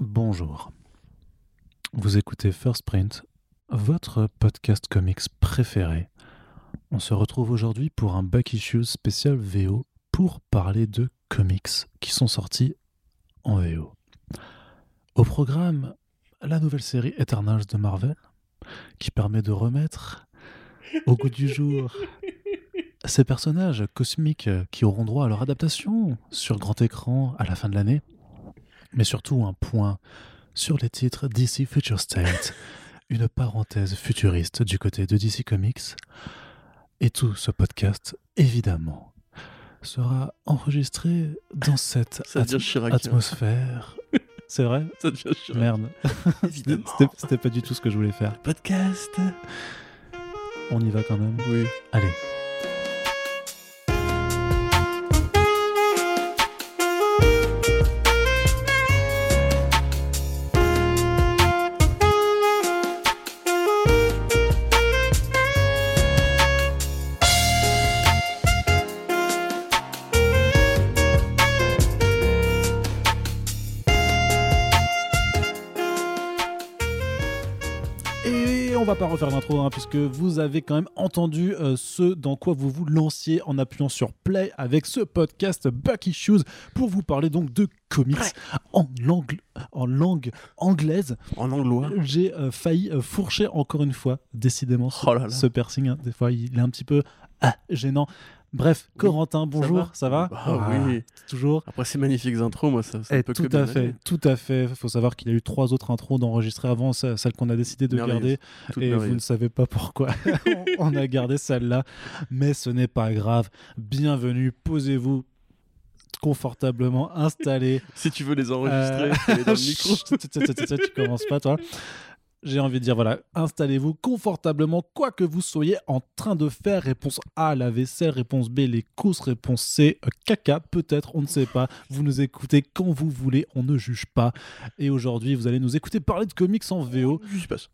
Bonjour. Vous écoutez First Print, votre podcast comics préféré. On se retrouve aujourd'hui pour un Back Issues spécial VO pour parler de comics qui sont sortis en VO. Au programme, la nouvelle série Eternals de Marvel, qui permet de remettre au goût du jour ces personnages cosmiques qui auront droit à leur adaptation sur grand écran à la fin de l'année, mais surtout un point sur les titres DC Future State, une parenthèse futuriste du côté de DC Comics. Et tout ce podcast, évidemment, sera enregistré dans cette at- atmosphère. C'est vrai Ça devient. Merde. C'était pas du tout ce que je voulais faire. Podcast. On y va quand même? Oui. Allez. Pas refaire l'intro hein, puisque vous avez quand même entendu euh, ce dans quoi vous vous lanciez en appuyant sur play avec ce podcast Back Issues pour vous parler donc de comics en langue, en langue anglaise. En anglois. J'ai euh, failli euh, fourcher encore une fois, décidément, ce, Oh là là. ce piercing. hein. Des fois, il est un petit peu ah, gênant. Bref, Corentin, bonjour, ça va, Bah oui. Toujours. Après ces magnifiques intros, moi, ça, ça Eh, peut tout que à fait, aller. tout à fait. Il faut savoir qu'il y a eu trois autres intros d'enregistrer avant ce- celle qu'on a décidé de garder. Toute et vous ne savez pas pourquoi on a gardé celle-là. Mais ce n'est pas grave. Bienvenue, posez-vous confortablement installés. Si tu veux les enregistrer, Euh, fais-les dans le micro. Tu- tu- tu- tu- tu commences pas, toi. J'ai envie de dire, voilà, installez-vous confortablement, quoi que vous soyez en train de faire. Réponse A, la vaisselle. Réponse B, les courses. Réponse C, euh, caca, peut-être, on ne sait pas. Vous nous écoutez quand vous voulez, on ne juge pas. Et aujourd'hui, vous allez nous écouter parler de comics en VO. Je sais.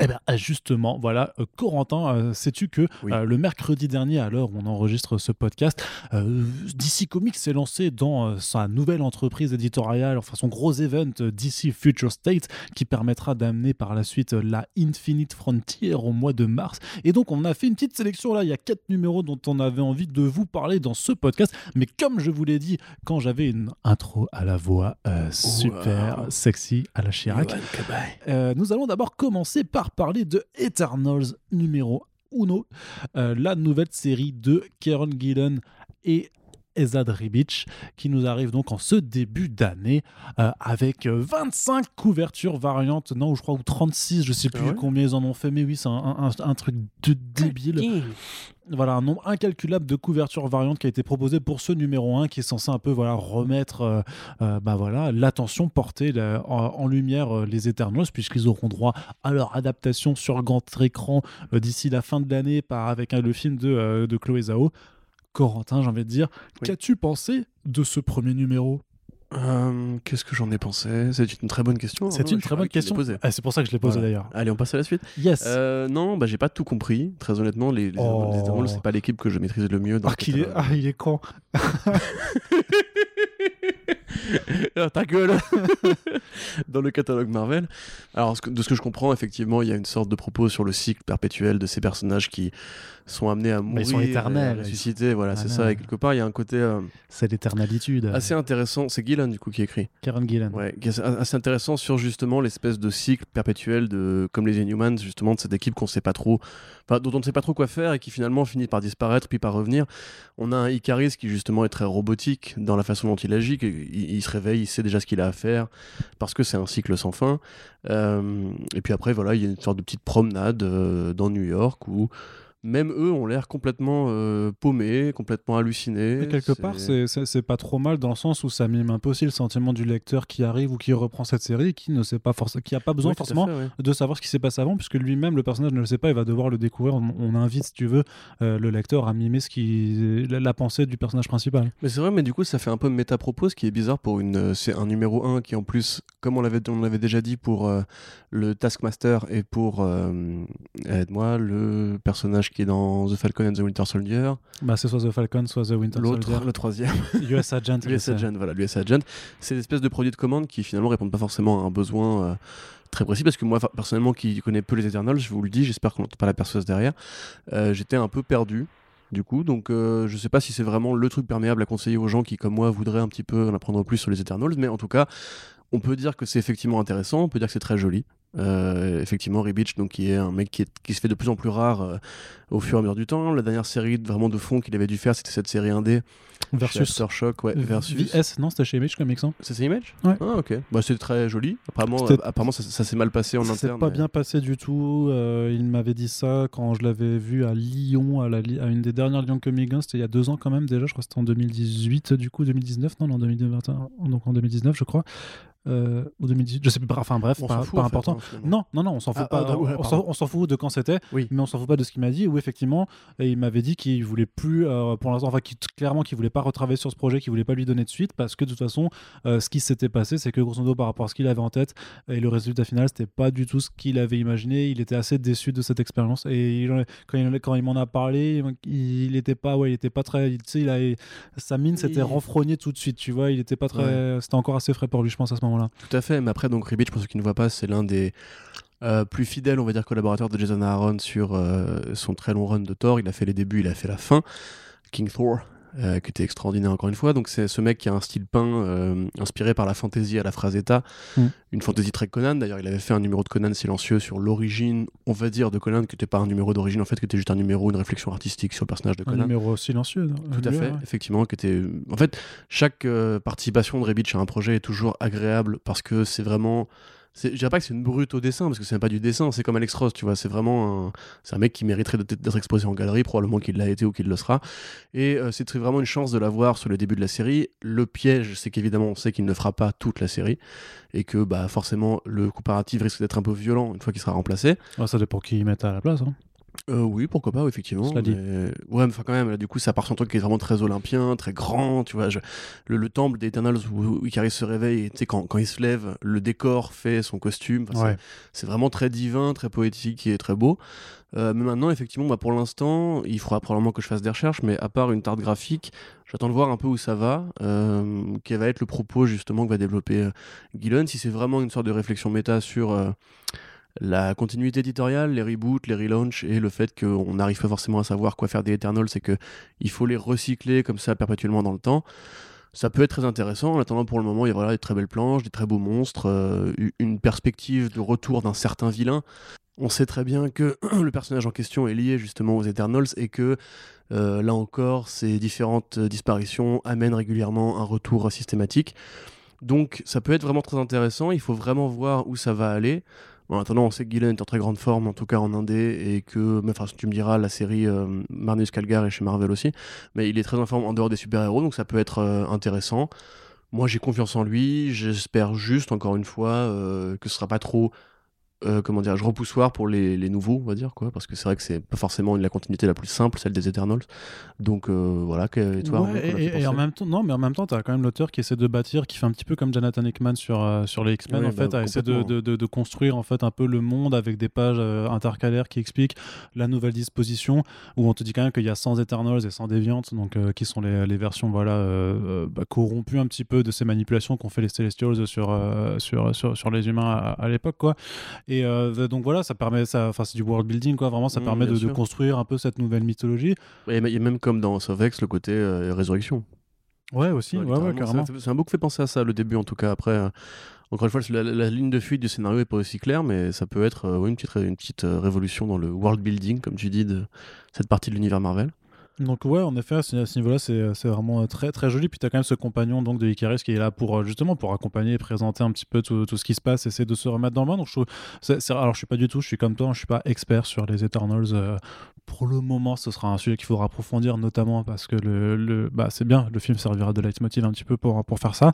Eh bien, justement, voilà, euh, Corentin, euh, sais-tu que Oui. euh, le mercredi dernier, à l'heure où on enregistre ce podcast, euh, DC Comics s'est lancé dans sa nouvelle entreprise éditoriale, enfin son gros event DC Future State, qui permettra d'amener par la suite la Infinite Frontier au mois de mars. Et donc, on a fait une petite sélection là, il y a quatre numéros dont on avait envie de vous parler dans ce podcast. Mais comme je vous l'ai dit, quand j'avais une intro à la voix super Wow. sexy à la Chirac, nous allons d'abord commencer par parler de Eternals numéro 1, euh, la nouvelle série de Kieron Gillen et Ezad Ribic, qui nous arrive donc en ce début d'année euh, avec euh, 25 couvertures variantes, non, je crois, ou 36, je sais plus Ah ouais combien ils en ont fait, mais oui, c'est un, un- un truc de débile. Voilà, un nombre incalculable de couvertures variantes qui a été proposé pour ce numéro 1 qui est censé un peu voilà, remettre euh, euh, bah voilà, l'attention portée en, en lumière euh, les Eternals puisqu'ils auront droit à leur adaptation sur grand écran euh, d'ici la fin de l'année par avec euh, le film de, euh, de Chloé Zhao. Corentin, j'ai envie de dire, Oui. qu'as-tu pensé de ce premier numéro? Euh, Qu'est-ce que j'en ai pensé? C'est une très bonne question. C'est hein, une très bonne question. posée. Ah, c'est pour ça que je l'ai posé Voilà. d'ailleurs. Allez, on passe à la suite. Yes. Euh, non, bah j'ai pas tout compris. Très honnêtement, les, les, Oh. les c'est pas l'équipe que je maîtrise le mieux. Dans ah, qu'il est, catalogue. ah, il est con. Ah, ta gueule Dans le catalogue Marvel. Alors, de ce que je comprends, effectivement, il y a une sorte de propos sur le cycle perpétuel de ces personnages qui sont amenés à mourir, ils sont éternels, à ressusciter. Voilà, c'est Voilà. ça. Et quelque part, il y a un côté euh, C'est l'éternalitude. assez intéressant. C'est Gillan, du coup, qui écrit. Karen Gillan. Ouais, assez intéressant sur justement l'espèce de cycle perpétuel de, comme les Inhumans, justement, de cette équipe qu'on sait pas trop, enfin, dont on ne sait pas trop quoi faire et qui finalement finit par disparaître puis par revenir. On a un Icaris qui justement est très robotique dans la façon dont il agit, il, il se réveille, il sait déjà ce qu'il a à faire parce que c'est un cycle sans fin. Euh, et puis après, voilà, il y a une sorte de petite promenade euh, dans New York où même eux ont l'air complètement euh, paumés, complètement hallucinés. Mais quelque part, c'est- pas trop mal dans le sens où ça mime un peu aussi le sentiment du lecteur qui arrive ou qui reprend cette série et qui ne sait pas forcément, qui a pas besoin forcément fait, ouais. de savoir ce qui s'est passé avant, puisque lui-même, le personnage ne le sait pas, il va devoir le découvrir. On, on invite, si tu veux, euh, le lecteur à mimer ce qui, la, la pensée du personnage principal. Mais c'est vrai, mais du coup, ça fait un peu méta-propos, ce qui est bizarre pour une. euh, C'est un numéro 1 qui, en plus, comme on l'avait, on l'avait déjà dit pour euh, le Taskmaster et pour. Aide-moi, le personnage Qui est dans The Falcon and the Winter Soldier. Bah, c'est soit The Falcon, soit The Winter Soldier. le troisième. US Agent. voilà, l'US Agent. C'est une espèce de produit de commande qui finalement répondent pas forcément à un besoin euh, très précis parce que moi, personnellement, qui connais peu les Eternals, je vous le dis, j'espère qu'on n'entend pas la perceuse derrière, euh, j'étais un peu perdu. Du coup, donc euh, je sais pas si c'est vraiment le truc perméable à conseiller aux gens qui, comme moi, voudraient un petit peu en apprendre plus sur les Eternals, mais en tout cas, on peut dire que c'est effectivement intéressant, on peut dire que c'est très joli. Euh, effectivement, Ribich, donc qui est un mec qui, est- qui se fait de plus en plus rare euh, au fur et à mesure du temps. La dernière série vraiment de fond qu'il avait dû faire, c'était cette série indé chez Versus. Aftershock, ouais, versus. VS, non, c'était chez Image Comics. Hein. C'est Image Ouais. Ah, ok. Bah, c'est très joli. Apparemment, euh, apparemment ça, ça s'est mal passé en Ça s'est interne. pas mais- bien passé du tout. il m'avait dit ça quand je l'avais vu à Lyon, à, la, à une des dernières Lyon Comic Con. C'était il y a deux ans quand même déjà. Je crois que c'était en 2018, du coup, 2019. Non, non, en 2021. Donc en 2019, je crois. Euh, ou 2018, je sais plus. Enfin bref, On pas, s'en fout, pas en important. hein. Non, non, non, on s'en fout Ah, pas. ah, ouais, on s'en- fout de quand c'était, Oui. mais on s'en fout pas de ce qu'il m'a dit. Où effectivement, et il m'avait dit qu'il voulait plus, euh, pour l'instant, enfin, clairement, qu'il voulait pas retravailler sur ce projet, qu'il voulait pas lui donner de suite, parce que de toute façon, euh, ce qui s'était passé, c'est que grosso modo, par rapport à ce qu'il avait en tête et le résultat final, c'était pas du tout ce qu'il avait imaginé. Il était assez déçu de cette expérience. Et il quand il, quand il m'en a parlé, il était pas, ouais, il était pas très, il a, sa mine s'était Il- renfrognée tout de suite. Tu vois, il était pas très, c'était encore assez frais pour lui, je pense, à ce Tout à fait. Mais après, donc Ribich, pour ceux qui ne voient pas, c'est l'un des euh, plus fidèles, on va dire, collaborateurs de Jason Aaron sur euh, son très long run de Thor. Il a fait les débuts, il a fait la fin. King Thor. Euh, qui était extraordinaire encore une fois. Donc c'est ce mec qui a un style peint euh, inspiré par la fantaisie à la Frazetta, Mm. une fantaisie très Conan. D'ailleurs, il avait fait un numéro de Conan silencieux sur l'origine, on va dire, de Conan, qui n'était pas un numéro d'origine en fait, qui était juste un numéro, une réflexion artistique sur le personnage de Un Conan. numéro silencieux. non? Tout à fait, ouais. effectivement, qui était. En fait, chaque euh, participation de Rebitch à un projet est toujours agréable parce que c'est vraiment. Je dirais pas que c'est une brute au dessin parce que c'est pas du dessin, c'est comme Alex Ross, tu vois. C'est vraiment un, un mec qui mériterait d'être exposé en galerie, probablement qu'il l'a été ou qu'il le sera. Et euh, c'est vraiment une chance de l'avoir sur le début de la série. Le piège, c'est qu'évidemment, on sait qu'il ne fera pas toute la série et que bah forcément le comparatif risque d'être un peu violent une fois qu'il sera remplacé. Ouais, ça dépend qui ils mettent à la place. hein. Euh, oui, pourquoi pas, effectivement. Cela dit. mais- Ouais, mais enfin, quand même, là, du coup, ça part sur un truc qui est vraiment très olympien, très grand, tu vois. je- Le, le temple des Eternals où, où Icarus se réveille, et, tu sais, quand, quand il se lève, le décor fait son costume. Ouais. C'est vraiment très divin, très poétique et très beau. Euh, mais maintenant, effectivement, bah, pour l'instant, il faudra probablement que je fasse des recherches, mais à part une tarte graphique, j'attends de voir un peu où ça va, euh, quel va être le propos justement que va développer Gillen, si c'est vraiment une sorte de réflexion méta sur la continuité éditoriale, les reboots, les relaunchs et le fait qu'on n'arrive pas forcément à savoir quoi faire des Eternals, c'est que il faut les recycler comme ça perpétuellement dans le temps. Ça peut être très intéressant. En attendant, pour le moment, il y a voilà, des très belles planches, des très beaux monstres, euh, une perspective de retour d'un certain vilain. On sait très bien que le personnage en question est lié justement aux Eternals et que euh, là encore, ces différentes euh, disparitions amènent régulièrement un retour systématique. Donc ça peut être vraiment très intéressant. Il faut vraiment voir où ça va aller. En attendant, on sait que Gillen est en très grande forme, en tout cas en Indé, et que, enfin, tu me diras, la série euh, Marnus Calgar est chez Marvel aussi, mais il est très en forme en dehors des super-héros, donc ça peut être euh, intéressant. Moi, j'ai confiance en lui. J'espère juste, encore une fois, euh, que ce sera pas trop, euh, comment dire, repoussoir pour les, les nouveaux, on va dire, quoi, parce que c'est vrai que c'est pas forcément la continuité la plus simple, celle des Eternals. Donc euh, voilà, que, et toi, Ouais, as-tu et, et en même temps, non, mais en même temps, tu as quand même l'auteur qui essaie de bâtir, qui fait un petit peu comme Jonathan Hickman sur, euh, sur les X-Men, Oui, en fait, bah, à essayer de, de, de- de construire en fait un peu le monde avec des pages intercalaires qui expliquent la nouvelle disposition, où on te dit quand même qu'il y a 100 Eternals et 100 Deviants, donc qui sont les, les versions voilà, bah, corrompues un petit peu de ces manipulations qu'ont fait les Celestials sur, sur, sur, sur les humains à, à l'époque, quoi. Et euh, donc voilà, ça permet, ça, enfin c'est du world building, quoi, vraiment, ça Mm, permet de, construire un peu cette nouvelle mythologie. A même comme dans Sovex le côté euh, résurrection. Ouais, aussi, ouais, ouais, carrément. c'est- un book qui fait penser à ça, le début en tout cas. Après, euh, encore une fois, la, la ligne de fuite du scénario est pas aussi claire, mais ça peut être euh, une petite, une petite révolution dans le world building, comme tu dis, de cette partie de l'univers Marvel. Donc ouais, en effet, à ce, niveau-là, c'est c'est vraiment euh, très très joli. Puis tu as quand même ce compagnon donc de Icarus qui est là pour euh, justement pour accompagner et présenter un petit peu tout, tout ce qui se passe, essayer de se remettre dans le bain. Donc je trouve, alors je suis pas du tout, je suis comme toi, je suis pas expert sur les Eternals. euh, pour le moment, ce sera un sujet qu'il faudra approfondir, notamment parce que le, le bah c'est bien, le film servira de leitmotiv un petit peu pour pour faire ça.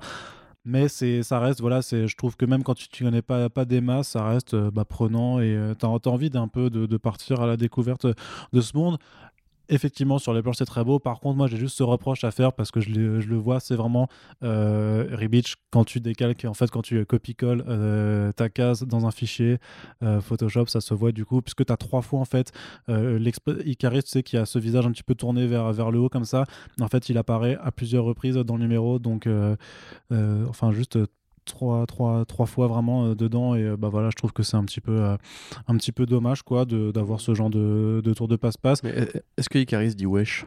Mais ça reste, voilà, je trouve que même quand tu ne connais pas, pas des ça reste euh, bah, prenant et tu as, envie d'un peu de partir à la découverte de ce monde effectivement sur les planches c'est très beau par contre moi j'ai juste ce reproche à faire parce que je, le- vois c'est vraiment euh, quand tu décalques en fait quand tu copie-colles euh, ta case dans un fichier euh, Photoshop ça se voit du coup. Puisque tu as trois fois en fait euh, Icarus tu sais qui a ce visage un petit peu tourné vers, le haut comme ça. En fait il apparaît à plusieurs reprises dans le numéro. Donc enfin juste trois, fois vraiment euh, dedans et euh, bah voilà je trouve que c'est un petit peu euh, dommage quoi d'avoir ce genre de, de tour de passe-passe. Est-ce que Icaris dit wesh?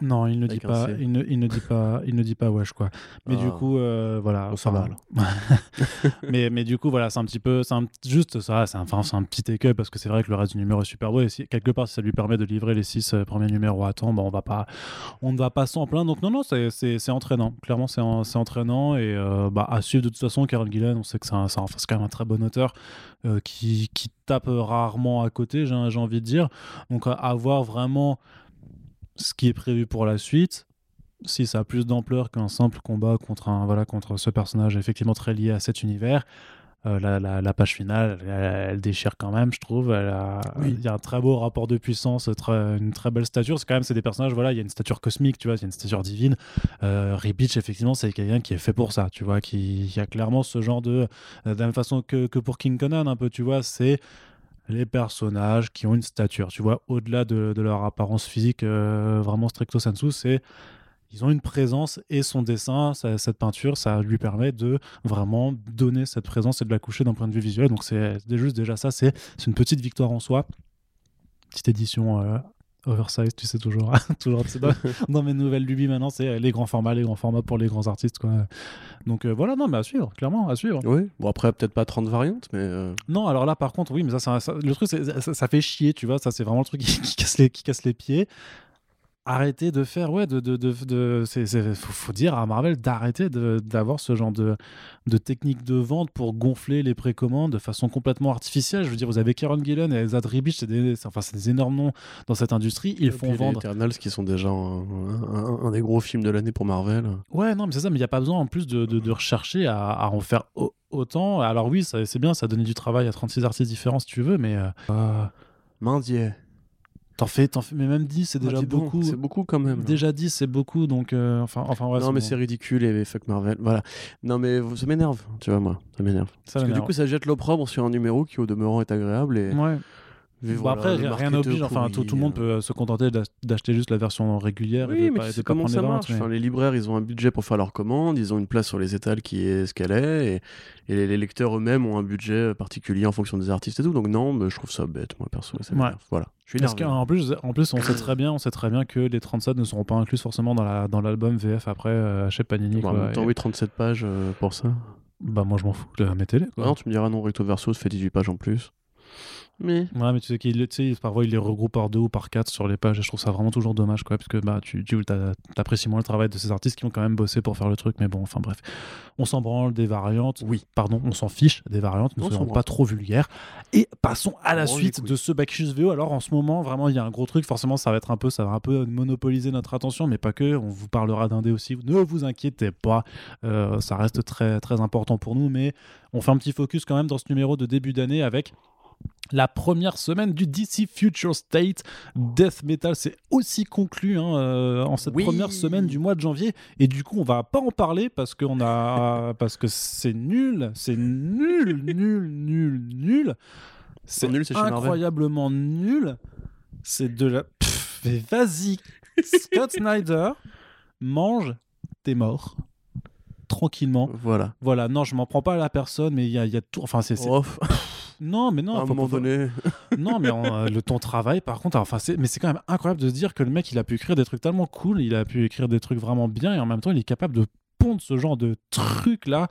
Non, il ne dit pas, C. il ne, il ne dit pas, il ne dit pas wesh quoi. Mais du Ah. coup, euh, voilà. Ça va, mais, mais du coup, voilà, c'est un petit peu, c'est juste ça, c'est un, enfin, c'est un petit écueil parce que c'est vrai que le reste du numéro est super beau et si, quelque part, si ça lui permet de livrer les six euh, premiers numéros à temps, bah, on va pas, on ne va pas s'en plaindre. Donc non, non, c'est, entraînant. Clairement, c'est, en- c'est entraînant et euh, bah, à suivre de toute façon. Karen Gillen, on sait que c'est, c'est quand même un très bon auteur qui, qui tape rarement à côté, j'ai, j'ai envie de dire. Donc à, à voir vraiment ce qui est prévu pour la suite. Si ça a plus d'ampleur qu'un simple combat contre, un, voilà, contre ce personnage effectivement très lié à cet univers, euh, la, la- la page finale, elle, elle déchire quand même, je trouve. Oui. Il y a un très beau rapport de puissance, très- une très belle stature. C'est quand même c'est des personnages, voilà, il y a une stature cosmique, tu vois, il y a une stature divine. Euh, Rebeach, effectivement, c'est quelqu'un qui est fait pour ça, tu vois, qui, qui a clairement ce genre de. euh, De la même façon que, que pour King Conan, un peu, tu vois, c'est les personnages qui ont une stature, tu vois, au-delà de, leur apparence physique, euh, vraiment stricto sensu, c'est ils ont une présence et son dessin, cette peinture, ça lui permet de vraiment donner cette présence et de la coucher d'un point de vue visuel. Donc c'est juste déjà ça, c'est une petite victoire en soi. Petite édition euh, oversize, tu sais toujours, toujours dans, dans mes nouvelles lubies maintenant, c'est les grands formats, les grands formats pour les grands artistes. Quoi. Donc euh, voilà, non, mais à suivre, clairement, à suivre. Oui. Bon, après, peut-être pas 30 variantes, mais. euh, Non, alors là, par contre, oui, mais ça, ça- ça- le truc, ça, ça fait chier, tu vois. Ça, c'est vraiment le truc qui, qui casse les, qui casse les pieds. Arrêtez de faire, ouais, de, de, de, de- c'est, c'est- faut, faut dire à Marvel d'arrêter de- d'avoir ce genre de, de technique de vente pour gonfler les précommandes de façon complètement artificielle. Je veux dire, vous avez Karen Gillen et Zad Ribic, c'est des, c'est- enfin, c'est des énormes noms dans cette industrie. Ils et font vendre. Les Eternals qui sont déjà un, un- un des gros films de l'année pour Marvel. Ouais, non, mais c'est ça, mais il n'y a pas besoin en plus de, de- rechercher à, à en faire au- autant. Alors oui, ça- c'est bien, ça a donné du travail à 36 artistes différents si tu veux, mais euh, euh, Mindier. T'en fais, t'en fais, mais même 10, c'est déjà Ah, donc, beaucoup. C'est beaucoup quand même. là. Déjà 10, c'est beaucoup, donc euh, enfin, enfin ouais, non, mais bon. c'est ridicule et fuck Marvel. Voilà. Non, mais ça m'énerve, tu vois, moi. Ça m'énerve. Parce que du coup, ça jette l'opprobre sur un numéro qui, au demeurant, est agréable. Et, Ouais. Et Bon, voilà, après, rien n'oblige, enfin, tout, le monde euh. peut euh, se contenter d'ach- d'acheter juste la version régulière et Oui, de mais pas, de comment ça marche. mais- Enfin, les libraires, ils ont un budget pour faire leurs commandes, ils ont une place sur les étals qui est ce qu'elle est, et, et les, lecteurs eux-mêmes ont un budget particulier en fonction des artistes et tout. Donc non, mais je trouve ça bête, moi perso. Ça Ouais. m'énerve. Voilà. Je suis Parce qu'en plus, en plus, on sait très bien, on sait très bien que les 37 ne seront pas inclus forcément dans la dans l'album VF après euh, chez Panini. Bon, quoi. en même temps, Et- oui, 37 pages euh, pour ça. Bah moi je m'en fous, le- mettez-les. quoi. Non, tu me diras non, recto verso, ça fait 18 pages en plus. Mais Ouais, mais tu sais qu'il tu sais, parfois il les regroupe par deux ou par quatre sur les pages et je trouve ça vraiment toujours dommage quoi, parce que bah tu, tu t'apprécies moins le travail de ces artistes qui ont quand même bossé pour faire le truc, mais bon, enfin bref, on s'en branle des variantes. oui. Pardon, on s'en fiche des variantes, ne soyons pas trop vulgaires. Et passons à la suite de ce Bacchus VO. Alors en ce moment, vraiment, il y a un gros truc. Forcément, ça va être un peu, ça va un peu monopoliser notre attention, mais pas que. On vous parlera d'un dé aussi. Ne vous inquiétez pas, Euh, ça reste très très important pour nous, mais on fait un petit focus quand même dans ce numéro de début d'année avec la première semaine du DC Future State. Death Metal, c'est aussi conclu hein, euh, en cette Oui. première semaine du mois de janvier. Et du coup, on va pas en parler parce qu'on a parce que c'est nul, c'est nul, nul, nul, nul. C'est nul, incroyablement nul. C'est de la. Pff, mais vas-y, Scott Snyder mange tes morts tranquillement. Voilà. Voilà, non, je m'en prends pas à la personne, mais il y a, il y a tout. Enfin, c'est. Non, mais non, à un moment pas- donné. non, mais euh, le ton travail, par contre, enfin, c'est, mais c'est quand même incroyable de se dire que le mec, il a pu écrire des trucs tellement cool, il a pu écrire des trucs vraiment bien, et en même temps, il est capable de pondre ce genre de trucs là.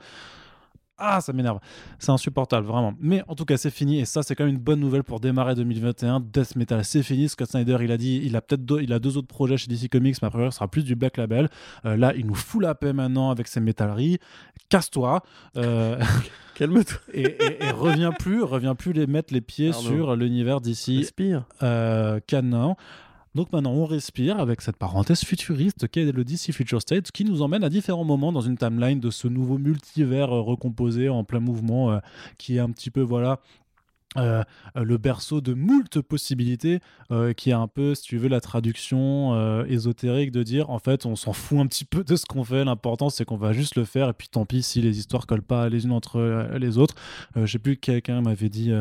Ah, ça m'énerve. C'est insupportable, vraiment. Mais en tout cas, c'est fini. Et ça, c'est quand même une bonne nouvelle pour démarrer 2021. Death Metal, c'est fini. Scott Snyder, il a dit, il a peut-être deux, il a deux autres projets chez DC Comics, mais après, ce sera plus du Black Label. Euh, là, il nous fout la paix maintenant avec ses métalleries. Casse-toi. Euh, Calme-toi. et, et- et reviens plus, reviens plus les mettre les pieds Pardon. sur l'univers d'ici Respire. euh, canon. Donc maintenant, on respire avec cette parenthèse futuriste qu'est le DC Future State, qui nous emmène à différents moments dans une timeline de ce nouveau multivers euh, recomposé en plein mouvement, euh, qui est un petit peu, voilà, euh, le berceau de moult possibilités, euh, qui est un peu, si tu veux, la traduction euh, ésotérique de dire en fait, on s'en fout un petit peu de ce qu'on fait. L'important, c'est qu'on va juste le faire, et puis tant pis si les histoires collent pas les unes entre les autres. je sais plus, quelqu'un m'avait dit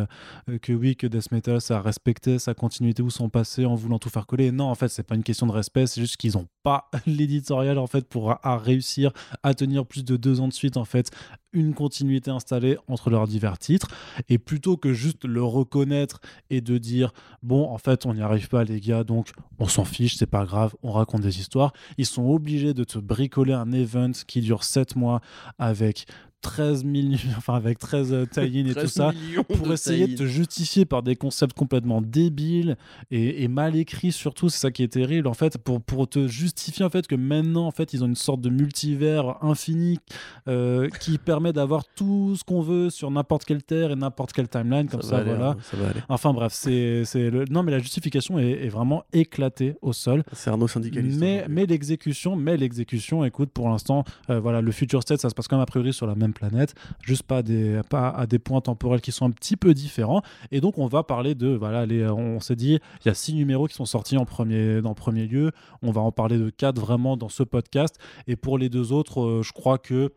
que oui, que Death Metal, ça respectait sa continuité ou son passé en voulant tout faire coller. Non, en fait, c'est pas une question de respect, c'est juste qu'ils ont l'éditorial en fait pour réussir à tenir plus de deux ans de suite en fait une continuité installée entre leurs divers titres. Et plutôt que juste le reconnaître et de dire bon, en fait, on n'y arrive pas, les gars, donc on s'en fiche, c'est pas grave, on raconte des histoires. Ils sont obligés de te bricoler un event qui dure 7 mois avec 13 millions, enfin avec 13 euh, tie et tout ça, pour essayer de te justifier par des concepts complètement débiles et, mal écrits surtout, c'est ça qui est terrible en fait, pour, pour te justifier en fait que maintenant en fait ils ont une sorte de multivers infini euh, qui permet d'avoir tout ce qu'on veut sur n'importe quelle terre et n'importe quelle timeline comme ça, voilà. Hein, enfin bref, c'est le... non mais la justification est, vraiment éclatée au sol. C'est Arnaud syndicaliste. Mais, mais l'exécution, mais l'exécution, écoute pour l'instant, euh, voilà le future state ça se passe quand même a priori sur la même planète, juste pas, à des points temporels qui sont un petit peu différents. Et donc, on va parler de. Voilà, les, on s'est dit, il y a six numéros qui sont sortis en premier, premier lieu. On va en parler de quatre vraiment dans ce podcast. Et pour les deux autres, euh, je crois que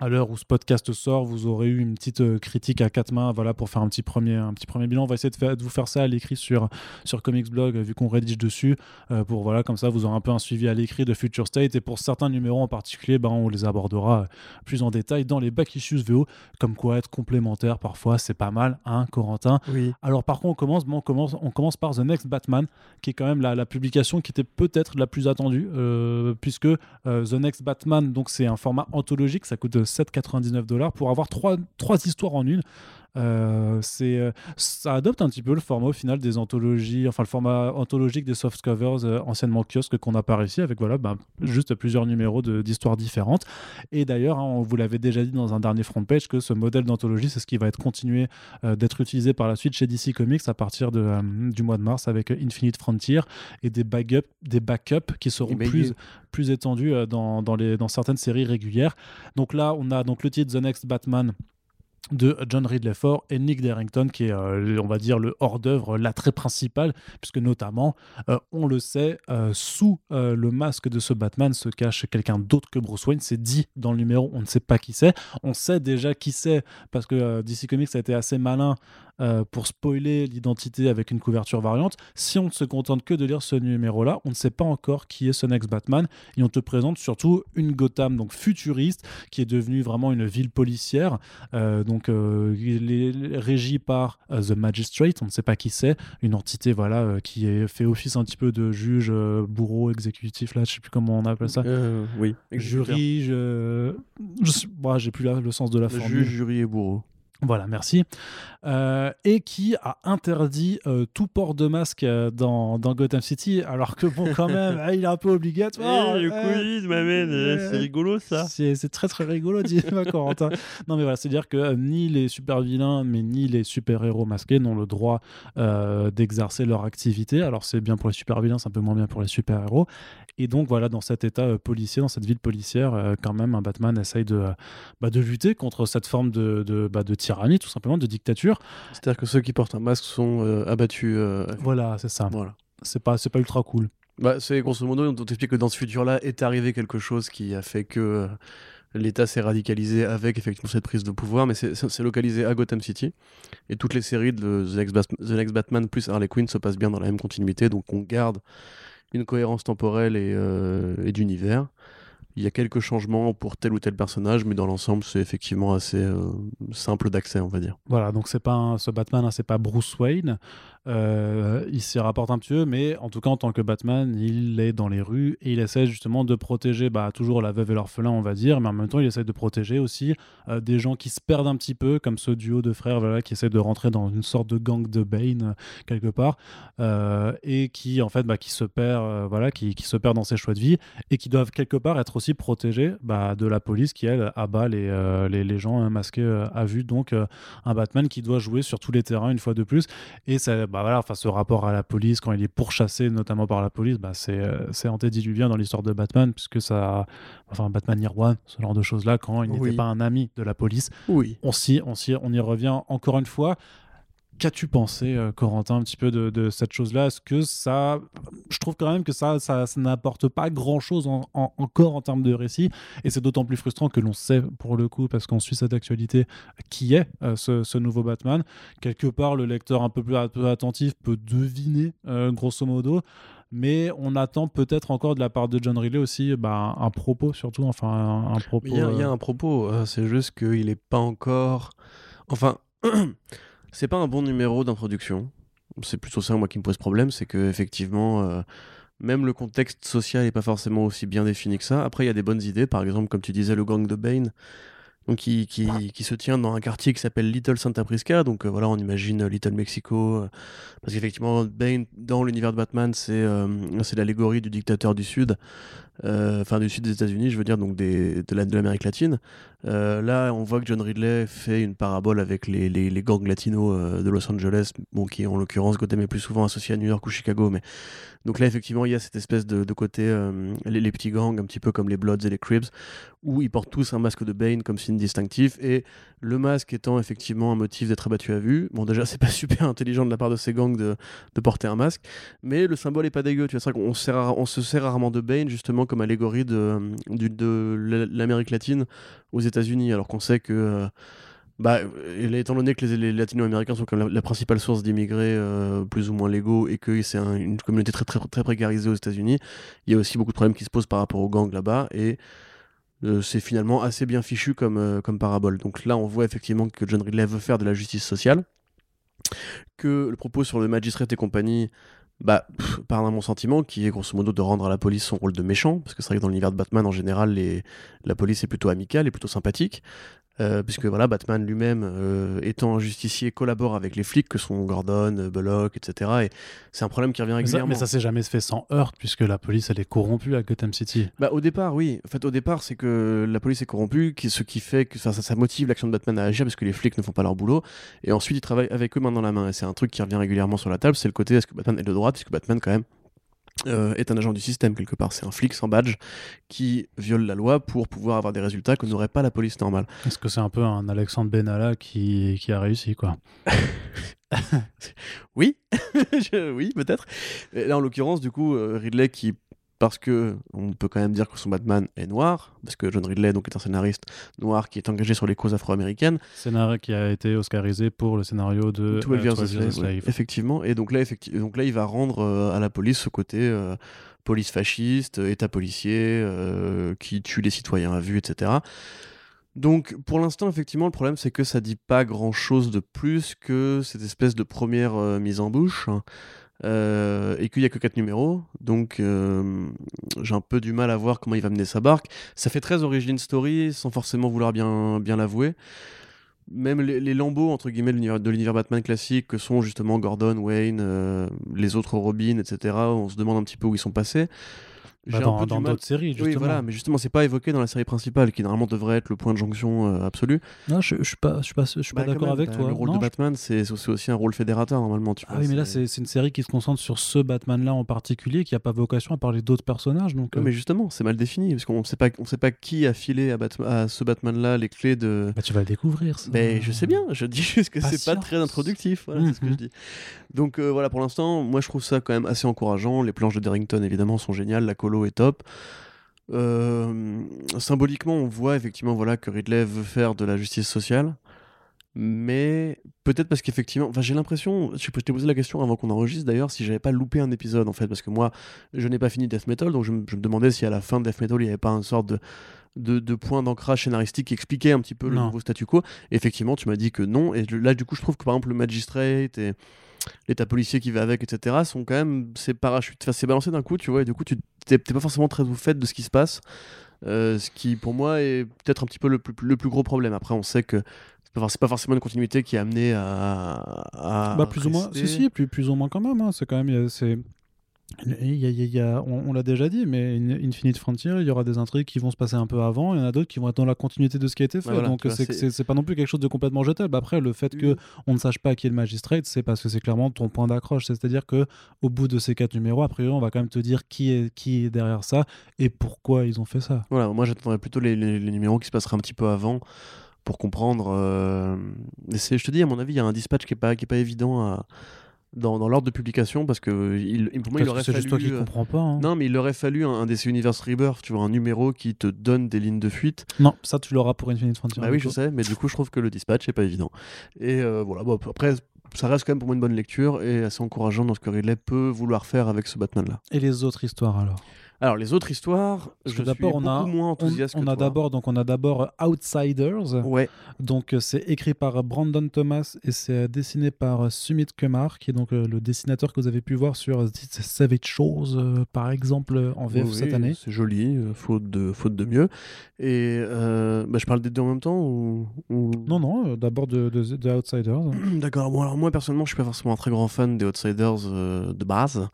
à l'heure où ce podcast sort, vous aurez eu une petite euh, critique à quatre mains, voilà, pour faire un petit premier, un petit premier bilan. On va essayer de, vous faire ça à l'écrit sur sur Comics Blog, vu qu'on rédige dessus, euh, pour voilà, comme ça, vous aurez un peu un suivi à l'écrit de Future State. Et pour certains numéros en particulier, ben, on les abordera plus en détail dans les back issues VO, comme quoi être complémentaire parfois, c'est pas mal, hein, Corentin? Oui. Alors par contre, on commence, on commence, on commence par The Next Batman, qui est quand même la, la publication qui était peut-être la plus attendue, euh, puisque The Next Batman, donc c'est un format anthologique, ça coûte 7,99 dollars pour avoir trois, trois histoires en une. Euh, c'est, euh, ça adopte un petit peu le format au final des anthologies, enfin le format anthologique des soft covers euh, anciennement kiosque qu'on n'a pas réussi avec voilà, ben, juste plusieurs numéros d'histoires différentes. Et d'ailleurs, hein, on vous l'avait déjà dit dans un dernier front page que ce modèle d'anthologie, c'est ce qui va être continué d'être utilisé par la suite chez DC Comics à partir de, du mois de mars avec Infinite Frontier et des backups, des backups qui seront plus, plus étendus dans, dans, les, dans certaines séries régulières. Donc là, on a donc le titre The Next Batman de John Ridley Ford et Nick Derrington, qui est, euh, on va dire, le hors-d'œuvre, l'attrait principal, puisque notamment, euh, on le sait, euh, sous le masque de ce Batman se cache quelqu'un d'autre que Bruce Wayne. C'est dit dans le numéro, on ne sait pas qui c'est. On sait déjà qui c'est, parce que DC Comics a été assez malin euh, pour spoiler l'identité avec une couverture variante. Si on ne se contente que de lire ce numéro-là, on ne sait pas encore qui est ce next Batman et on te présente surtout une Gotham donc futuriste qui est devenue vraiment une ville policière. Euh, donc euh, il est régi par The Magistrate, on ne sait pas qui c'est, une entité voilà qui est, fait office un petit peu de juge, bourreau, exécutif là, je sais plus comment on appelle ça. oui. Jury, je, j'ai plus le sens de la formule. Juge, jury et bourreau. Voilà, merci. Euh, et qui a interdit euh, tout port de masque euh, dans, dans, Gotham City, alors que bon, quand même, il est un peu obligatoire. Eh, le c'est rigolo ça. C'est très très rigolo, dit Corentin. Non, mais voilà, c'est-à-dire que ni les super vilains, mais ni les super héros masqués n'ont le droit d'exercer leur activité. Alors c'est bien pour les super vilains, c'est un peu moins bien pour les super héros. Et donc voilà, dans cet état policier, dans cette ville policière, quand même, un Batman essaye de, bah, de lutter contre cette forme de, de, bah, de tyrannie, tout simplement, de dictature. C'est-à-dire que ceux qui portent un masque sont euh, abattus. Euh, voilà, c'est ça. Voilà. C'est pas, pas ultra cool. Bah, c'est grosso modo, on t'explique que dans ce futur-là est arrivé quelque chose qui a fait que euh, l'État s'est radicalisé avec effectivement cette prise de pouvoir, mais c'est localisé à Gotham City. Et toutes les séries de The Next, Batman plus Harley Quinn se passent bien dans la même continuité, donc on garde une cohérence temporelle et, et d'univers. Il y a quelques changements pour tel ou tel personnage, mais dans l'ensemble, c'est effectivement assez euh, simple d'accès, on va dire. Voilà, donc c'est pas ce Batman, hein, c'est pas Bruce Wayne. Euh, il s'y rapporte un petit peu, mais en tout cas, en tant que Batman, il est dans les rues et il essaie justement de protéger bah, toujours la veuve et l'orphelin, on va dire, mais en même temps, il essaie de protéger aussi euh, des gens qui se perdent un petit peu, comme ce duo de frères voilà, qui essaie de rentrer dans une sorte de gang de Bane quelque part et qui en fait bah, qui se perd, voilà, qui, qui se perd dans ses choix de vie et qui doivent quelque part être aussi protégé bah, de la police qui, elle, abat les, euh, les, les, gens hein, masqués euh, à vue. Donc, euh, un Batman qui doit jouer sur tous les terrains une fois de plus. Et ça, bah, voilà, enfin, ce rapport à la police, quand il est pourchassé notamment par la police, bah, c'est antédiluvien dans l'histoire de Batman, puisque ça. Enfin, Batman Year One, ce genre de choses-là, quand il n'était pas un ami de la police. Oui. On, on, on y revient encore une fois Qu'as-tu pensé, euh, Corentin, un petit peu de, cette chose-là? Est-ce que ça. Je trouve quand même que ça, ça, n'apporte pas grand-chose encore en termes de récit. Et c'est d'autant plus frustrant que l'on sait, pour le coup, parce qu'on suit cette actualité, qui est euh, ce, nouveau Batman. Quelque part, le lecteur un peu plus attentif peut deviner, euh, grosso modo. Mais on attend peut-être encore de la part de John Riley aussi bah, un propos, surtout. Enfin, un, propos. Il y, a un propos. c'est juste qu'il n'est pas encore. Enfin. C'est pas un bon numéro d'introduction. C'est plutôt ça, moi, qui me pose problème, c'est que effectivement, euh, même le contexte social n'est pas forcément aussi bien défini que ça. Après, il y a des bonnes idées, par exemple, comme tu disais, le gang de Bane, donc qui, qui, qui, se tient dans un quartier qui s'appelle Little Santa Prisca. Donc euh, voilà, on imagine Little Mexico. Euh, parce qu'effectivement, Bane, dans l'univers de Batman, c'est c'est l'allégorie du dictateur du Sud. Enfin, du sud des États-Unis, je veux dire, donc des, de l'Amérique latine. Euh, là, on voit que John Ridley fait une parabole avec les, les, gangs latinos euh, de Los Angeles, bon, qui en l'occurrence Gotham est plus souvent associé à New York ou Chicago. Mais... Donc là, effectivement, il y a cette espèce de, de côté, euh, les, petits gangs, un petit peu comme les Bloods et les Cribs, où ils portent tous un masque de Bane comme signe distinctif. Et le masque étant effectivement un motif d'être abattu à vue. Bon, déjà, c'est pas super intelligent de la part de ces gangs de, porter un masque, mais le symbole est pas dégueu. Tu vois, c'est qu'on on se sert rarement de Bane justement comme allégorie de, de l'Amérique latine aux États-Unis, alors qu'on sait que, euh, bah, étant donné que les, latino-américains sont comme la, principale source d'immigrés euh, plus ou moins légaux et que c'est une communauté très, très, très précarisée aux États-Unis, il y a aussi beaucoup de problèmes qui se posent par rapport aux gangs là-bas et euh, c'est finalement assez bien fichu comme, comme parabole. Donc là, on voit effectivement que John Ridley veut faire de la justice sociale, que le propos sur le magistrate et compagnie bah, par un mon sentiment, qui est grosso modo de rendre à la police son rôle de méchant, parce que c'est vrai que dans l'univers de Batman, en général, les... la police est plutôt amicale et plutôt sympathique. Euh, puisque voilà, Batman lui-même, euh, étant un justicier, collabore avec les flics que sont Gordon, euh, Bullock, etc. Et c'est un problème qui revient régulièrement. Mais ça, s'est jamais fait sans heurte, puisque la police, elle est corrompue à Gotham City. Bah, au départ, oui. En fait, au départ, c'est que la police est corrompue, ce qui fait que ça, ça motive l'action de Batman à agir, parce que les flics ne font pas leur boulot. Et ensuite, ils travaillent avec eux main dans la main. Et c'est un truc qui revient régulièrement sur la table, c'est le côté est-ce que Batman est de droite, puisque Batman, quand même, euh, est un agent du système quelque part. C'est un flic sans badge qui viole la loi pour pouvoir avoir des résultats que n'aurait pas la police normale. Est-ce que c'est un peu un Alexandre Benalla qui, qui a réussi quoi Oui, oui peut-être. Là en l'occurrence du coup euh, Ridley qui parce que on peut quand même dire que son Batman est noir, parce que John Ridley donc est un scénariste noir qui est engagé sur les causes afro-américaines. Scénario qui a été oscarisé pour le scénario de 12 Years, euh, Slave, Effectivement, et donc là, effectivement, donc là il va rendre euh, à la police ce côté euh, police fasciste, état policier, qui tue les citoyens à vue, etc. Donc pour l'instant, effectivement, le problème c'est que ça dit pas grand chose de plus que cette espèce de première mise en bouche. Euh, et qu'il n'y a que 4 numéros. Donc euh, j'ai un peu du mal à voir comment il va mener sa barque. Ça fait très origin story sans forcément vouloir bien, bien l'avouer. Même les, lambeaux entre guillemets de l'univers Batman classique que sont justement Gordon, Wayne, euh, les autres Robin, etc. On se demande un petit peu où ils sont passés. Bah, dans d'autres séries, justement. Oui, voilà, mais justement, c'est pas évoqué dans la série principale, qui normalement devrait être le point de jonction euh, absolu. Non, je, je suis pas, je suis pas, je suis pas bah, d'accord avec toi. Le rôle de Batman, c'est aussi un rôle fédérateur, normalement. Tu ah oui, mais là, c'est une série qui se concentre sur ce Batman-là en particulier, qui a pas vocation à parler d'autres personnages. Donc, Mais justement, c'est mal défini, parce qu'on sait pas, on sait pas qui a filé à, à ce Batman-là les clés de. Bah, tu vas le découvrir. Ça. Mais je sais bien, je dis juste que c'est pas très introductif. Voilà, c'est ce que je mhm. dis. Donc euh, voilà, pour l'instant, moi je trouve ça quand même assez encourageant. Les planches de Derrington, évidemment, sont géniales. La est top. Euh, symboliquement, on voit effectivement voilà, que Ridley veut faire de la justice sociale. Mais peut-être parce qu'effectivement, enfin, j'ai l'impression, je t'ai posé la question avant qu'on enregistre d'ailleurs, si j'avais pas loupé un épisode en fait, parce que moi, je n'ai pas fini Death Metal, donc je, me demandais si à la fin de Death Metal, il n'y avait pas une sorte de, de, point d'ancrage scénaristique qui expliquait un petit peu le nouveau statu quo. effectivement, tu m'as dit que non, et là, du coup, je trouve que par exemple, le Magistrate et l'état policier qui va avec, etc., sont quand même, c'est parachute, enfin, c'est balancé d'un coup, tu vois, et du coup, tu t'es pas forcément très au fait de ce qui se passe. Euh, ce qui, pour moi, est peut-être un petit peu le plus, le plus gros problème. Après, on sait que c'est pas forcément une continuité qui est amenée à. bah, plus ou moins, si, si, plus, plus ou moins quand même. Hein. C'est quand même. C'est il y a, on, l'a déjà dit, mais Infinite Frontier, il y aura des intrigues qui vont se passer un peu avant, il y en a d'autres qui vont être dans la continuité de ce qui a été fait. donc c'est pas non plus quelque chose de complètement jetable. Après, le fait que on ne sache pas qui est le magistrate, c'est parce que c'est clairement ton point d'accroche. C'est-à-dire que au bout de ces quatre numéros, a priori, on va quand même te dire qui est, qui est derrière ça et pourquoi ils ont fait ça. Voilà, moi j'attendrais plutôt les, les, numéros qui se passeraient un petit peu avant pour comprendre euh, c'est- je te dis, à mon avis, il y a un dispatch qui est pas, qui est pas évident à- dans, dans l'ordre de publication parce que il, pour moi, il aurait c'est juste toi fallu. qui euh, comprends pas. hein. Non, mais il aurait fallu un, un DC Universe Rebirth, tu vois, un numéro qui te donne des lignes de fuite. Non, ça tu l'auras pour Infinite Frontier. Bah oui, du je sais, mais du coup, je trouve que le dispatch est pas évident. Et euh, voilà, bon, après, ça reste quand même pour moi une bonne lecture et assez encourageant dans ce que Ridley peut vouloir faire avec ce Batman-là. Et les autres histoires alors? Alors, les autres histoires, Parce je suis on a- beaucoup moins On, enthousiaste on que a d'abord donc on a d'abord Outsiders. Ouais, Donc euh, c'est écrit par Brandon Thomas et c'est euh, dessiné par euh, Sumit Kumar qui est donc le dessinateur que vous avez pu voir sur Savage Shows par exemple en VF Oui, cette année. C'est joli, faute, de, faute de mieux. Et euh, bah, je parle des deux en même temps ou, ou- Non non, d'abord de, de, de Outsiders. D'accord, bon alors moi personnellement je suis pas forcément un très grand fan des Outsiders euh, de base.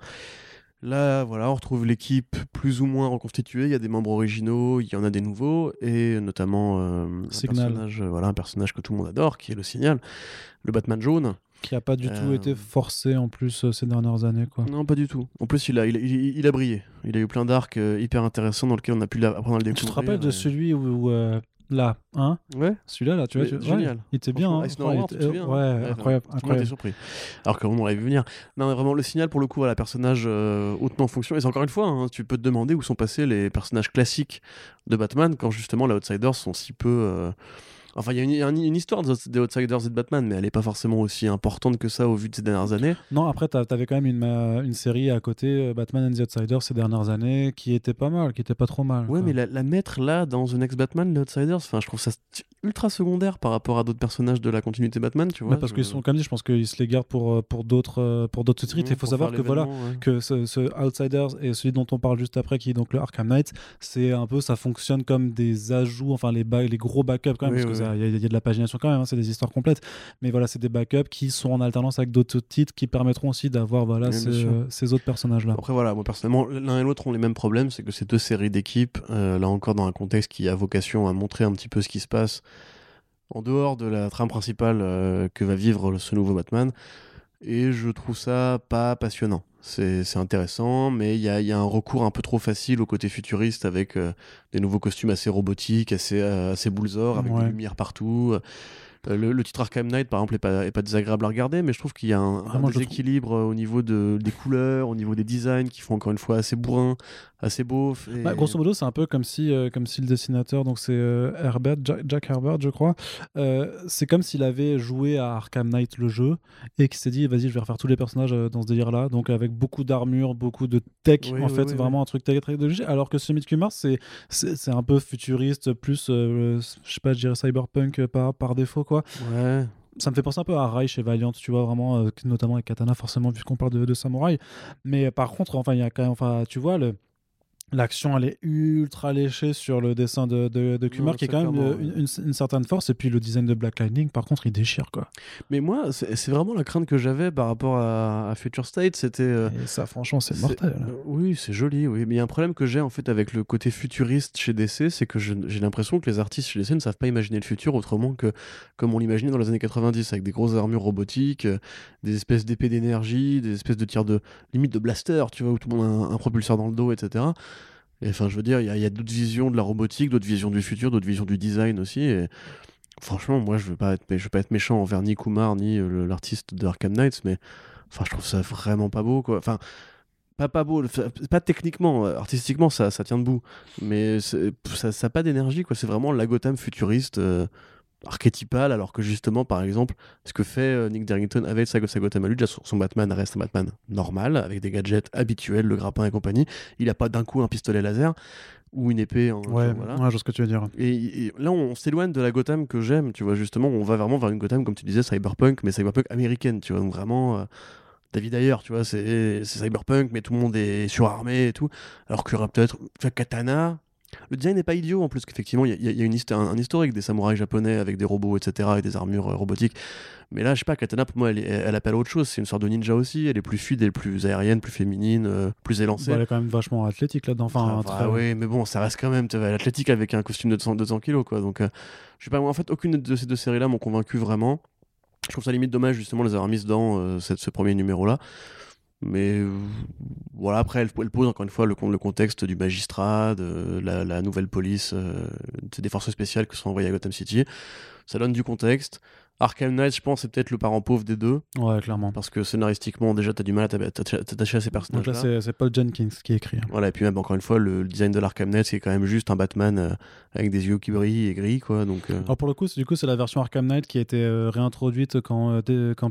Là voilà, on retrouve l'équipe plus ou moins reconstituée, il y a des membres originaux, il y en a des nouveaux, et notamment euh, un, personnage, euh, voilà, un personnage que tout le monde adore, qui est le Signal, le Batman jaune. qui a pas du tout Euh, été forcé en plus ces dernières années quoi. Non, pas du tout. En plus, il a, il, il- il a brillé. Il a eu plein d'arcs hyper intéressants dans lesquels on a pu apprendre à le Tu découvrir. te rappelles de celui où, où, là, hein Ouais, Celui-là là, tu vois, tu- génial. ouais, il était bien. Hein. Ice il était- te souviens, ouais, Ouais, incroyable, incroyable. surpris. Alors que on l'avait vu venir. Non, mais vraiment, le signal, pour le coup, à la personnage euh, hautement en fonction. Et c'est encore une fois, hein, tu peux te demander où sont passés les personnages classiques de Batman quand justement les Outsiders sont si peu. euh, Enfin, il y a une, histoire des Outsiders et de Batman, mais elle n'est pas forcément aussi importante que ça au vu de ces dernières années. Non, après, t'a- t'avais quand même une, euh, une série à côté, euh, Batman and the Outsiders, ces dernières années, qui était pas mal, qui était pas trop mal. Ouais, quoi. mais la, la mettre là dans The Next Batman, les Outsiders, enfin, je trouve ça ultra secondaire par rapport à d'autres personnages de la continuité Batman, tu vois. Bah, parce qu'ils sont, comme dit, je pense qu'ils se les gardent pour, euh, pour d'autres pour d'autres titres. Il faut savoir que voilà, que ce, ce Outsiders et celui dont on parle juste après, qui est donc le Arkham Knight, c'est un peu, ça fonctionne comme des ajouts, enfin les, ba- les gros backups quand même, Oui, parce oui, qu'il y, a- y a de la pagination quand même, hein, c'est des histoires complètes. Mais voilà, c'est des backups qui sont en alternance avec d'autres titres qui permettront aussi d'avoir voilà, ces, autres personnages-là. Après voilà, moi personnellement, l'un et l'autre ont les mêmes problèmes, c'est que ces deux séries d'équipes, euh, là encore dans un contexte qui a vocation à montrer un petit peu ce qui se passe en dehors de la trame principale euh, que va vivre ce nouveau Batman, et je trouve ça pas passionnant. C'est intéressant, mais il y a, y a un recours un peu trop facile au côté futuriste avec euh, des nouveaux costumes assez robotiques, assez, euh, assez avec Ouais. des lumières partout. Euh, le, le titre Arkham Knight, par exemple, est pas, est pas désagréable à regarder, mais je trouve qu'il y a un, Ah, un déséquilibre au niveau de, des couleurs, au niveau des designs, qui font encore une fois assez bourrin, assez beauf. et- Bah, grosso modo, c'est un peu comme si, euh, comme si le dessinateur, donc c'est euh, Herbert, Jack, Jack Herbert, je crois, euh, c'est comme s'il avait joué à Arkham Knight le jeu et qu'il s'est dit, vas-y, je vais refaire tous les personnages dans ce délire-là, donc avec beaucoup d'armure, beaucoup de tech, Oui, en oui, fait, oui, vraiment un truc très technologique, alors que Summit Kumar, c'est c'est un peu futuriste, plus, je sais pas, je dirais cyberpunk par, par défaut, quoi. Ouais. Ça me fait penser un peu à Reich et Valiant, tu vois, vraiment, euh, notamment avec Katana, forcément, vu qu'on parle de, de samouraï. Mais euh, par contre, enfin, il y a quand même, enfin, tu vois, le. L'action, elle est ultra léchée sur le dessin de, de, de Kumar, Non, qui est quand même euh, une, une- une certaine force. Et puis le design de Black Lightning, par contre, il déchire, quoi. Mais moi, c'est vraiment la crainte que j'avais par rapport à, à Future State, c'était... euh, ça, franchement, c'est mortel. euh, oui, c'est joli, oui. Mais il y a un problème que j'ai en fait avec le côté futuriste chez DC, c'est que j'ai l'impression que les artistes chez DC ne savent pas imaginer le futur autrement que comme on l'imaginait dans les années 90, avec des grosses armures robotiques, des espèces d'épées d'énergie, des espèces de tirs de limite de blaster, tu vois, où tout le monde a un, un propulseur dans le dos, etc. Et enfin, je veux dire, il y a, d'autres visions de la robotique, d'autres visions du futur, d'autres visions du design aussi. Et franchement, moi, je veux pas être, je veux pas être méchant envers ni Kumar ni euh, l'artiste de Arkham Knights, mais enfin, je trouve ça vraiment pas beau, quoi. Enfin, pas pas beau, pas techniquement, euh, artistiquement, ça, ça tient debout, mais ça, ça pas d'énergie, quoi. C'est vraiment la Gotham futuriste. euh, archétypale alors que justement par exemple ce que fait euh, Nick Darrington avec sa, sa Gotham à lui déjà son, Batman reste un Batman normal avec des gadgets habituels le grappin et compagnie il a pas d'un coup un pistolet laser ou une épée en, Ouais, voilà. ouais, je vois ce que tu veux dire. Et, et là, on s'éloigne de la Gotham que j'aime, tu vois, justement, on va vraiment vers une Gotham, comme tu disais, cyberpunk, mais cyberpunk américaine, tu vois, donc vraiment, euh, David Ayer, tu vois, c'est cyberpunk, mais tout le monde est surarmé et tout, alors qu'il y aura peut-être, Katana, le design n'est pas idiot en plus, qu'effectivement, il y a, y une hist- un, un historique des samouraïs japonais avec des robots, etc., et des armures euh, robotiques, mais là, je sais pas, Katana, pour moi, elle, elle appelle autre chose, c'est une sorte de ninja aussi, elle est plus fluide, elle est plus aérienne, plus féminine, euh, plus élancée. Bah, elle est quand même vachement athlétique là-dedans. Enfin, Ah, très- bah ouais, mais bon, ça reste quand même l'athlétique avec un costume de 200, 200 kilos, quoi. Donc, euh, je sais pas, moi, en fait, aucune de ces deux séries-là m'ont convaincu vraiment. Je trouve ça limite dommage, justement, de les avoir mises dans cette- ce premier numéro-là. Mais euh, voilà, après, elle, pose encore une fois le, le contexte du magistrat, de la, la nouvelle police, euh, des forces spéciales qui sont envoyées à Gotham City. ça donne du contexte. Arkham Knight, je pense, c'est peut-être le parent pauvre des deux, Ouais, clairement. parce que scénaristiquement, déjà, t'as du mal à t'attacher à ces Donc personnages. là, c'est Paul Jenkins qui écrit. hein. Voilà, et puis même, encore une fois, le, le design de l'Arkham Knight, c'est quand même juste un Batman euh, avec des yeux qui brillent et gris, quoi. Donc, euh, Alors pour le coup, c'est- du coup, c'est la version Arkham Knight qui a été euh, réintroduite quand,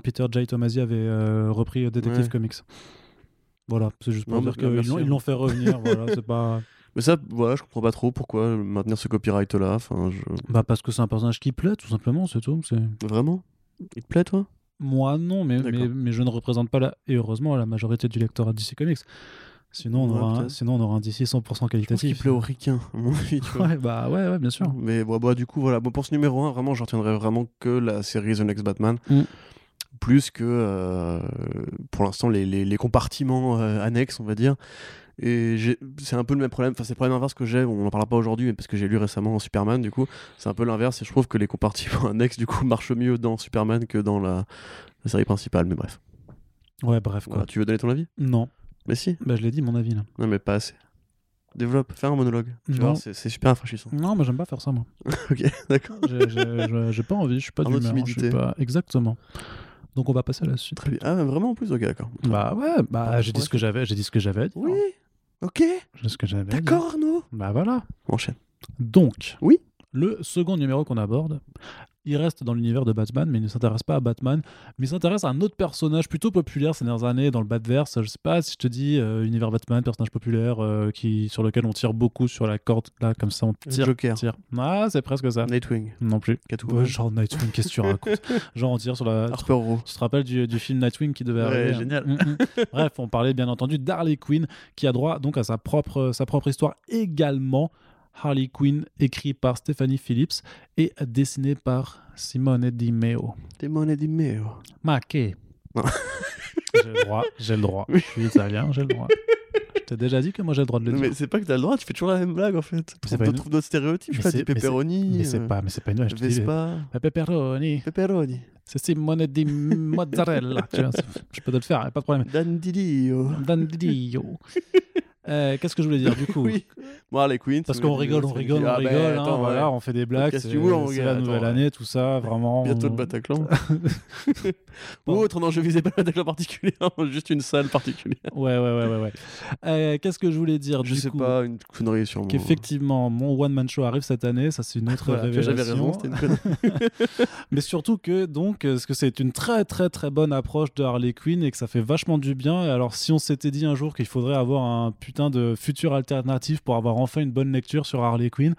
Peter J. Tomasi avait repris Detective Ouais. Comics. Voilà, c'est juste pour Non, dire qu'ils l'ont- hein. l'ont fait revenir. voilà, c'est pas. Mais ça, voilà, je comprends pas trop pourquoi maintenir ce copyright-là. Je... Bah parce que c'est un personnage qui plaît, tout simplement, c'est tout. C'est. Vraiment? Il te plaît, toi? Moi, non, mais, mais, mais je ne représente pas, la, et heureusement, la majorité du lectorat DC Comics. Sinon, on Ouais, aura, un, sinon on aura un DC 100% Je pense qu'il qualitatif. plaît aux ricains, à mon avis. Ouais, bah ouais, ouais, bien sûr. Mais bon, bah, du coup, voilà. Bon, pour ce numéro 1, vraiment, je retiendrai vraiment que la série The Next Batman. Mm. Plus que, euh, pour l'instant, les, les- les compartiments euh, annexes, on va dire. Et c'est un peu le même problème. Enfin, c'est le problème inverse que j'ai. On n'en parlera pas aujourd'hui, mais parce que j'ai lu récemment Superman, du coup. C'est un peu l'inverse. Et je trouve que les compartiments annexes, du coup, marchent mieux dans Superman que dans la, la série principale. Mais bref. Ouais, bref, quoi. Voilà, tu veux donner ton avis? Non, Mais si. bah je l'ai dit, mon avis, là. Non, mais pas assez. Développe, fais un monologue. Tu Non. vois, c'est super rafraîchissant. Non, mais j'aime pas faire ça, moi. ok, d'accord. J'ai- pas envie, je suis pas d'humeur. pas... Exactement. Donc on va passer à la suite. Très bien. Ah, vraiment en plus, ok, d'accord. Bah ouais, bah j'ai dit ce que j'avais, j'ai dit ce que j'avais à dire. Oui, ok, ce que j'avais d'accord, Arnaud. Bah voilà. On enchaîne. Donc, Oui. le second numéro qu'on aborde, il reste dans l'univers de Batman, mais il ne s'intéresse pas à Batman, mais il s'intéresse à un autre personnage plutôt populaire ces dernières années dans le Batverse. Je sais pas si je te dis euh, univers Batman, personnage populaire euh, qui, sur lequel on tire beaucoup sur la corde, là, comme ça on tire. Joker. tire. Ah, c'est presque ça. Nightwing. Non plus. Catwoman. Ouais, genre Nightwing, qu'est-ce que tu racontes Genre on tire sur la. Harper Row. Tu te rappelles du, du film Nightwing qui devait Ouais, arriver hein génial. Mm, mm. Bref, on parlait bien entendu d'Harley Quinn qui a droit donc à sa propre, sa propre histoire également. Harley Quinn, écrit par Stephanie Phillips et dessiné par Simone Di Meo. Demone di meo. Ma. J'ai le droit, j'ai le droit. Je suis italien, j'ai le droit. Je t'ai déjà dit que moi j'ai le droit de le Non, dire. mais c'est pas que t'as le droit, tu fais toujours la même blague en fait. c'est pas trouve d'autres stéréotypes, je sais pas, des pepperoni. Mais c'est euh, pas, mais c'est pas une ouais, je te dis, Vespa. mais pepperoni, Pepperoni. c'est Simone Di Mozzarella. tu vois, je peux te le faire, a pas de problème. Dandidio. Dandidio. Euh, Qu'est-ce que je voulais dire du coup Oui. Bon, Harley Quinn. Parce qu'on rigole, on rigole, on Ah, bah, rigole, hein, attends, voilà, ouais. on fait des blagues, c'est la nouvelle ouais. année, tout ça, vraiment. Bientôt le on- Bataclan. Ou autre, non, je visais pas le Bataclan particulier, juste une salle particulière. Ouais, ouais, ouais, ouais. ouais. Euh, Qu'est-ce que je voulais dire Je du sais coup pas, une connerie sur moi. Qu'effectivement, mon one-man show arrive cette année, ça c'est une autre Voilà, révélation. j'avais raison, c'était une connerie. Mais surtout que, donc, euh, parce que c'est une très très très bonne approche de Harley Quinn et que ça fait vachement du bien. Alors, si on s'était dit un jour qu'il faudrait avoir un putain de futur alternatif pour avoir enfin une bonne lecture sur Harley Quinn,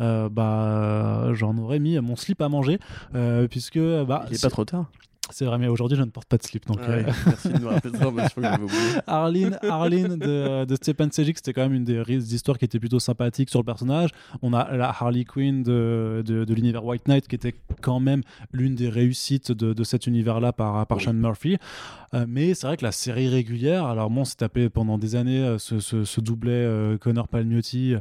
euh, bah, j'en aurais mis mon slip à manger, euh, puisque, bah, Il est si- pas trop tard. c'est vrai, mais aujourd'hui je ne porte pas de slip, donc. Ah ouais, euh, Merci de nous rappeler ça, mais je que oublié. Arline, Arline de, de Stepan Sejic, c'était quand même une des histoires qui était plutôt sympathique sur le personnage. On a la Harley Quinn de, de, de l'univers White Knight qui était quand même l'une des réussites de, de cet univers-là par, par Oui. Sean Murphy. Euh, mais c'est vrai que la série régulière, alors bon, on s'est tapé pendant des années euh, ce, ce, ce doublet euh, Connor Palmiotti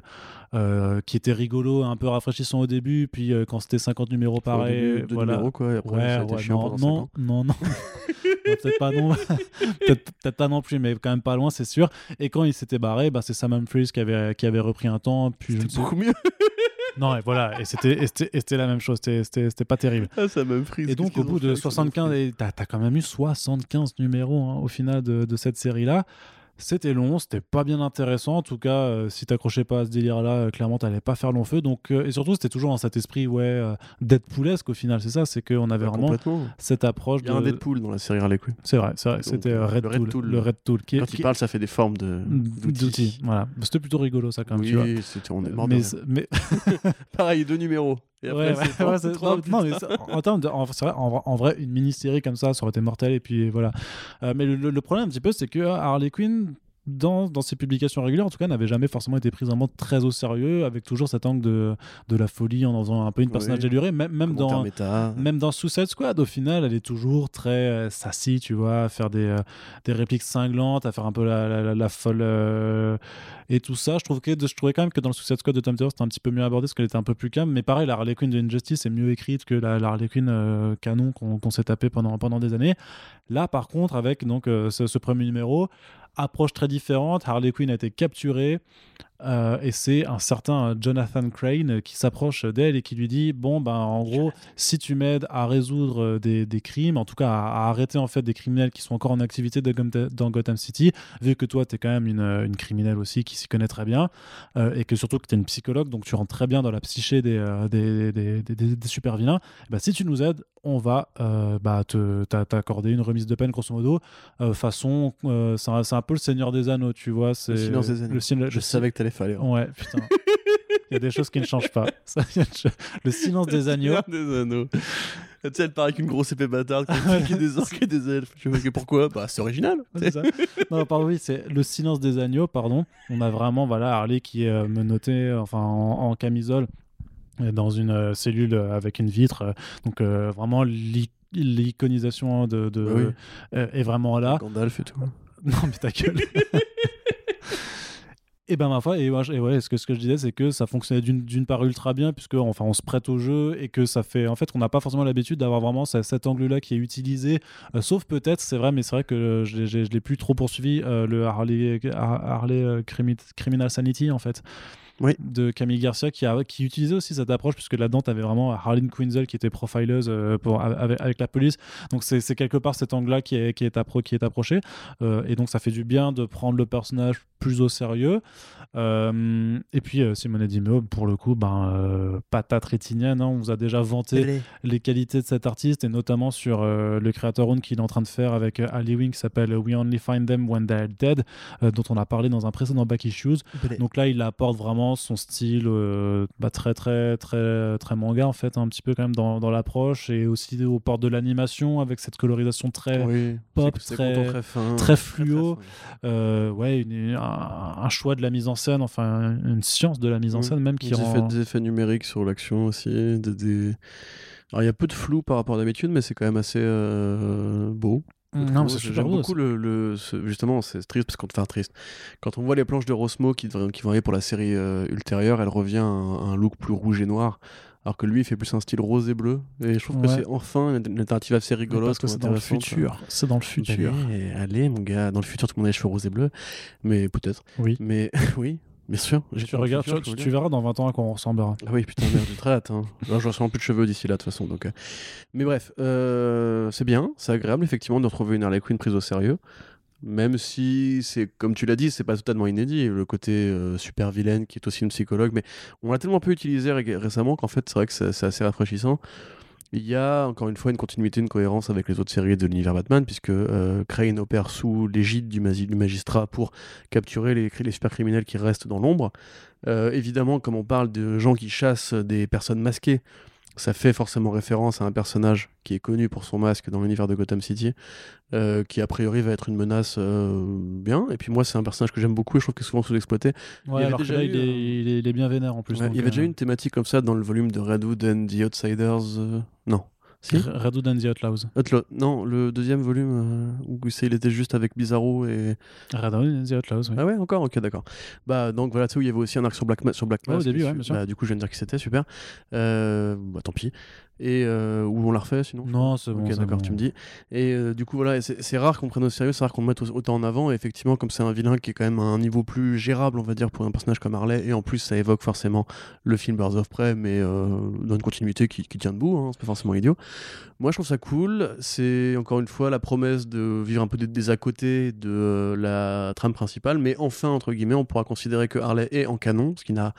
qui était rigolo, un peu rafraîchissant au début, puis quand c'était 50 numéros pareil, voilà. numéros, quoi, et après, Ouais, ça a été ouais, chiant non, non, non, non, Non, peut-être pas non, peut-être pas non plus, mais quand même pas loin, c'est sûr. Et quand il s'était barré, bah, c'est Sam Humphries qui avait qui avait repris un temps, puis je sais beaucoup mieux. non, et voilà, et c'était la même chose, c'était pas terrible. Ah, ça m'a pris. Et donc au bout de 75, et t'as as quand même eu 75 numéros hein, au final de, de cette série-là. C'était long, c'était pas bien intéressant. En tout cas, euh, si t'accrochais pas à ce délire-là, euh, clairement, t'allais pas faire long feu. Donc, euh, et surtout, c'était toujours dans cet esprit, ouais, Deadpoolesque au final. C'est ça, c'est qu'on avait vraiment Complètement. cette approche Il y a un de. Deadpool dans la série Harley Quinn. C'est vrai, c'est vrai. C'était Red Red Tool, le Red Tool, qui Quand qui il parle, ça fait des formes de d'outils. Voilà, c'était plutôt rigolo ça quand même. tu vois. Oui, c'était- on est mort mais Pareil, deux numéros. Et après, Ouais, ouais, ouais, trois non, mais ça- en, termes de, en, c'est vrai, en, en vrai, une mini-série comme ça, ça aurait été mortel. Et puis voilà. Euh, mais le, le- le problème un petit peu, c'est que Harley Quinn, dans, dans ses publications régulières, en tout cas, n'avait jamais forcément été prise vraiment très au sérieux, avec toujours cet angle de, de la folie en en faisant un peu une personnage Oui. déluré, même, même dans. Même dans Suicide Squad, au final, elle est toujours très euh, sassy, tu vois, à faire des, euh, des répliques cinglantes, à faire un peu la, la, la- la folle euh, et tout ça. Je, trouve que, je trouvais quand même que dans le Suicide Squad de Tom Taylor, c'était un petit peu mieux abordé parce qu'elle était un peu plus calme. Mais pareil, la Harley Quinn de Injustice est mieux écrite que la, Harley Quinn euh, canon qu'on s'est tapé pendant, pendant des années. Là, par contre, avec donc, ce, ce premier numéro, approche très différente. Harley Quinn a été capturée. Euh, et c'est un certain Jonathan Crane qui s'approche d'elle et qui lui dit bon ben en gros si tu m'aides à résoudre des, des, crimes en tout cas à, arrêter en fait des criminels qui sont encore en activité dans Gotham City vu que toi tu es quand même une, une, criminelle aussi qui s'y connaît très bien euh, et que surtout que tu es une psychologue donc tu rentres très bien dans la psyché des, euh, des, des, des, super vilains bah, si tu nous aides on va bah, t'accorder une remise de peine grosso modo façon c'est un, peu le Seigneur des Anneaux tu vois c'est le des anneaux. je savais que t'allais Ouais, putain. Il y a des choses qui ne changent pas. le silence des agneaux. des anneaux. Tu sais, elle paraît qu'une grosse épée bâtarde qui des orques et des elfes. Je sais pourquoi? Bah, c'est original. Ça. Non, pardon, oui, c'est le silence des agneaux, pardon. On a vraiment, voilà, Harley qui est euh, menotté, enfin, en, camisole, euh, dans une euh, cellule avec une vitre. donc, vraiment, l'iconisation de, de est vraiment là. Gandalf et tout. Non, mais ta gueule. Et ben ma foi, et, ouais, ce que, ce que je disais, c'est que ça fonctionnait d'une part ultra bien, puisque enfin on se prête au jeu et que ça fait. En fait, on n'a pas forcément l'habitude d'avoir vraiment cet angle-là qui est utilisé, euh, sauf peut-être, c'est vrai, mais c'est vrai que je ne l'ai plus trop poursuivi, euh, le Harley, Harley euh, Criminal Sanity en fait oui. de Camille Garcia qui, a, qui utilisait aussi cette approche puisque là-dedans tu avais vraiment Harleen Quinzel qui était profileuse euh, pour, avec, la police. Donc c'est quelque part cet angle là qui est, qui est, appro qui est approché. Euh, et donc ça fait du bien de prendre le personnage plus au sérieux. Euh, et puis Simone Dimeo pour le coup ben, patate rétinienne hein, on vous a déjà vanté les qualités de cet artiste et notamment sur le créateur Own qu'il est en train de faire avec Ali Wing qui s'appelle We Only Find Them When They're Dead dont on a parlé dans un précédent Back Issues. Donc là il apporte vraiment son style euh, bah, très très très très manga en fait un petit peu quand même dans, dans l'approche et aussi au port de l'animation avec cette colorisation très pop très très, très, fluo. euh, ouais un, choix de la mise en scène enfin une science de la mise en scène même qui des, rend... effets, des effets numériques sur l'action aussi des, alors il y a peu de flou par rapport à d'habitude mais c'est quand même assez euh, beau non, J'aime beaucoup le, le justement, c'est triste parce qu'on te fait triste. Quand on voit les planches de Rosmo qui, qui vont arriver pour la série euh, ultérieure, elle revient à un, look plus rouge et noir. Alors que lui, il fait plus un style rose et bleu. Et je trouve que c'est enfin une alternative assez rigolote. Parce que c'est dans le futur. C'est dans le futur. Allez, allez, mon gars, dans le futur, tout le monde a les cheveux roses et bleus. Mais peut-être. Oui. Mais oui, Bien sûr. Tu, regardes, tu, verras dans 20 ans à quoi on ressemblera. Ah oui, putain, merde, j'ai très hâte. Hein. je ressens plus de cheveux d'ici là, de toute façon. Donc, euh. Mais bref, euh, c'est bien, c'est agréable, effectivement, de retrouver une Harley Quinn prise au sérieux. Même si, c'est comme tu l'as dit, c'est pas totalement inédit, le côté euh, super vilaine qui est aussi une psychologue. Mais on l'a tellement peu utilisé récemment qu'en fait, c'est vrai que c'est assez rafraîchissant. Il y a encore une fois une continuité, une cohérence avec les autres séries de l'univers Batman, puisque euh, Crane opère sous l'égide du, magistrat pour capturer les, les super criminels qui restent dans l'ombre. Euh, évidemment, comme on parle de gens qui chassent des personnes masquées, ça fait forcément référence à un personnage qui est connu pour son masque dans l'univers de Gotham City, euh, qui a priori va être une menace euh, bien. Et puis moi, c'est un personnage que j'aime beaucoup et je trouve qu'il est souvent sous-exploité. Ouais, alors déjà là, il, est, il, est, bien vénère en plus. il y avait déjà eu une thématique comme ça dans le volume de Redwood and the Outsiders. Euh, non, si Redwood and the Outlaws. Non, le deuxième volume euh, où il était juste avec Bizarro et. Redwood and the Outlaws, oui. Ah ouais, encore? Ok, d'accord. Bah, donc voilà, tu sais, où il y avait aussi un arc sur Black, sur Black Mask. au début, ouais, bien sûr. Bah, du coup, je viens de dire que c'était super. Euh, bah, tant pis et euh, où on l'a refait sinon Non, c'est bon. Ok, d'accord, tu me dis. Et euh, du coup, voilà, c'est rare qu'on prenne au sérieux, c'est rare qu'on le mette autant en avant. Et effectivement, comme c'est un vilain qui est quand même à un niveau plus gérable, on va dire, pour un personnage comme Harley, et en plus, ça évoque forcément le film Birds of Prey, mais euh, dans une continuité qui, qui tient debout, hein, c'est pas forcément idiot. Moi, je trouve ça cool. C'est encore une fois la promesse de vivre un peu des, des à côté de la trame principale, mais enfin, entre guillemets, on pourra considérer que Harley est en canon, ce qui n'a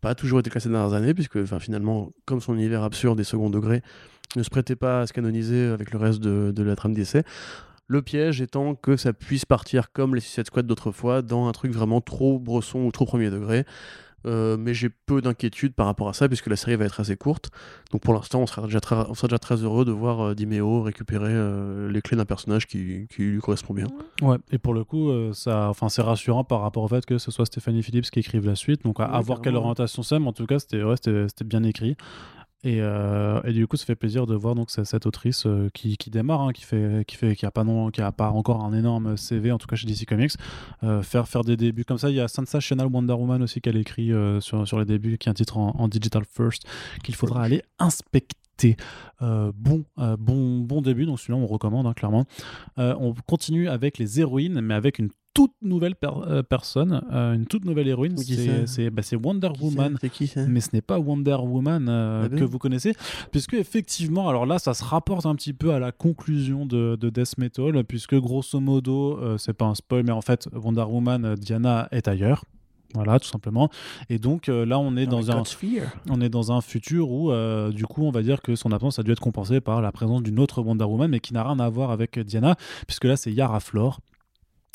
pas toujours été classé dans les années, puisque finalement, comme son univers absurde et second degré ne se prêtait pas à se canoniser avec le reste de, la trame d'essai. Le piège étant que ça puisse partir comme les Suicide Squad d'autrefois, dans un truc vraiment trop bresson ou trop premier degré. Euh, mais j'ai peu d'inquiétude par rapport à ça puisque la série va être assez courte. Donc pour l'instant, on sera déjà très, on sera déjà très heureux de voir euh, Dimeo récupérer euh, les clés d'un personnage qui, qui, lui correspond bien. Ouais, et pour le coup, ça, enfin, c'est rassurant par rapport au fait que ce soit Stéphanie Phillips qui écrive la suite. Donc à, voir quelle orientation c'est, mais en tout cas, c'était ouais, bien écrit. Et, euh, et, du coup, ça fait plaisir de voir donc cette autrice euh, qui, qui, démarre, hein, qui fait, qui fait, qui a pas non, qui a pas encore un énorme CV, en tout cas chez DC Comics, euh, faire faire des débuts comme ça. Il y a Sensational Wonder Woman aussi qu'elle écrit sur sur les débuts, qui est un titre en, digital first qu'il faudra aller inspecter été euh, bon, euh, bon, bon début. Donc celui-là, on recommande hein, clairement. Euh, on continue avec les héroïnes, mais avec une toute nouvelle per- euh, personne, euh, une toute nouvelle héroïne. C'est bah, Wonder Qui Woman. qui Mais ce n'est pas Wonder Woman euh, Ah bon que vous connaissez, puisque effectivement, alors là, ça se rapporte un petit peu à la conclusion de, de Death Metal, puisque grosso modo, c'est pas un spoil, mais en fait, Wonder Woman, Diana est ailleurs. Voilà, tout simplement. Et donc euh, là, on est dans, un, on est dans un futur où, euh, du coup, on va dire que son absence a dû être compensée par la présence d'une autre Wonder Woman, mais qui n'a rien à voir avec Diana, puisque là, c'est Yara Flor.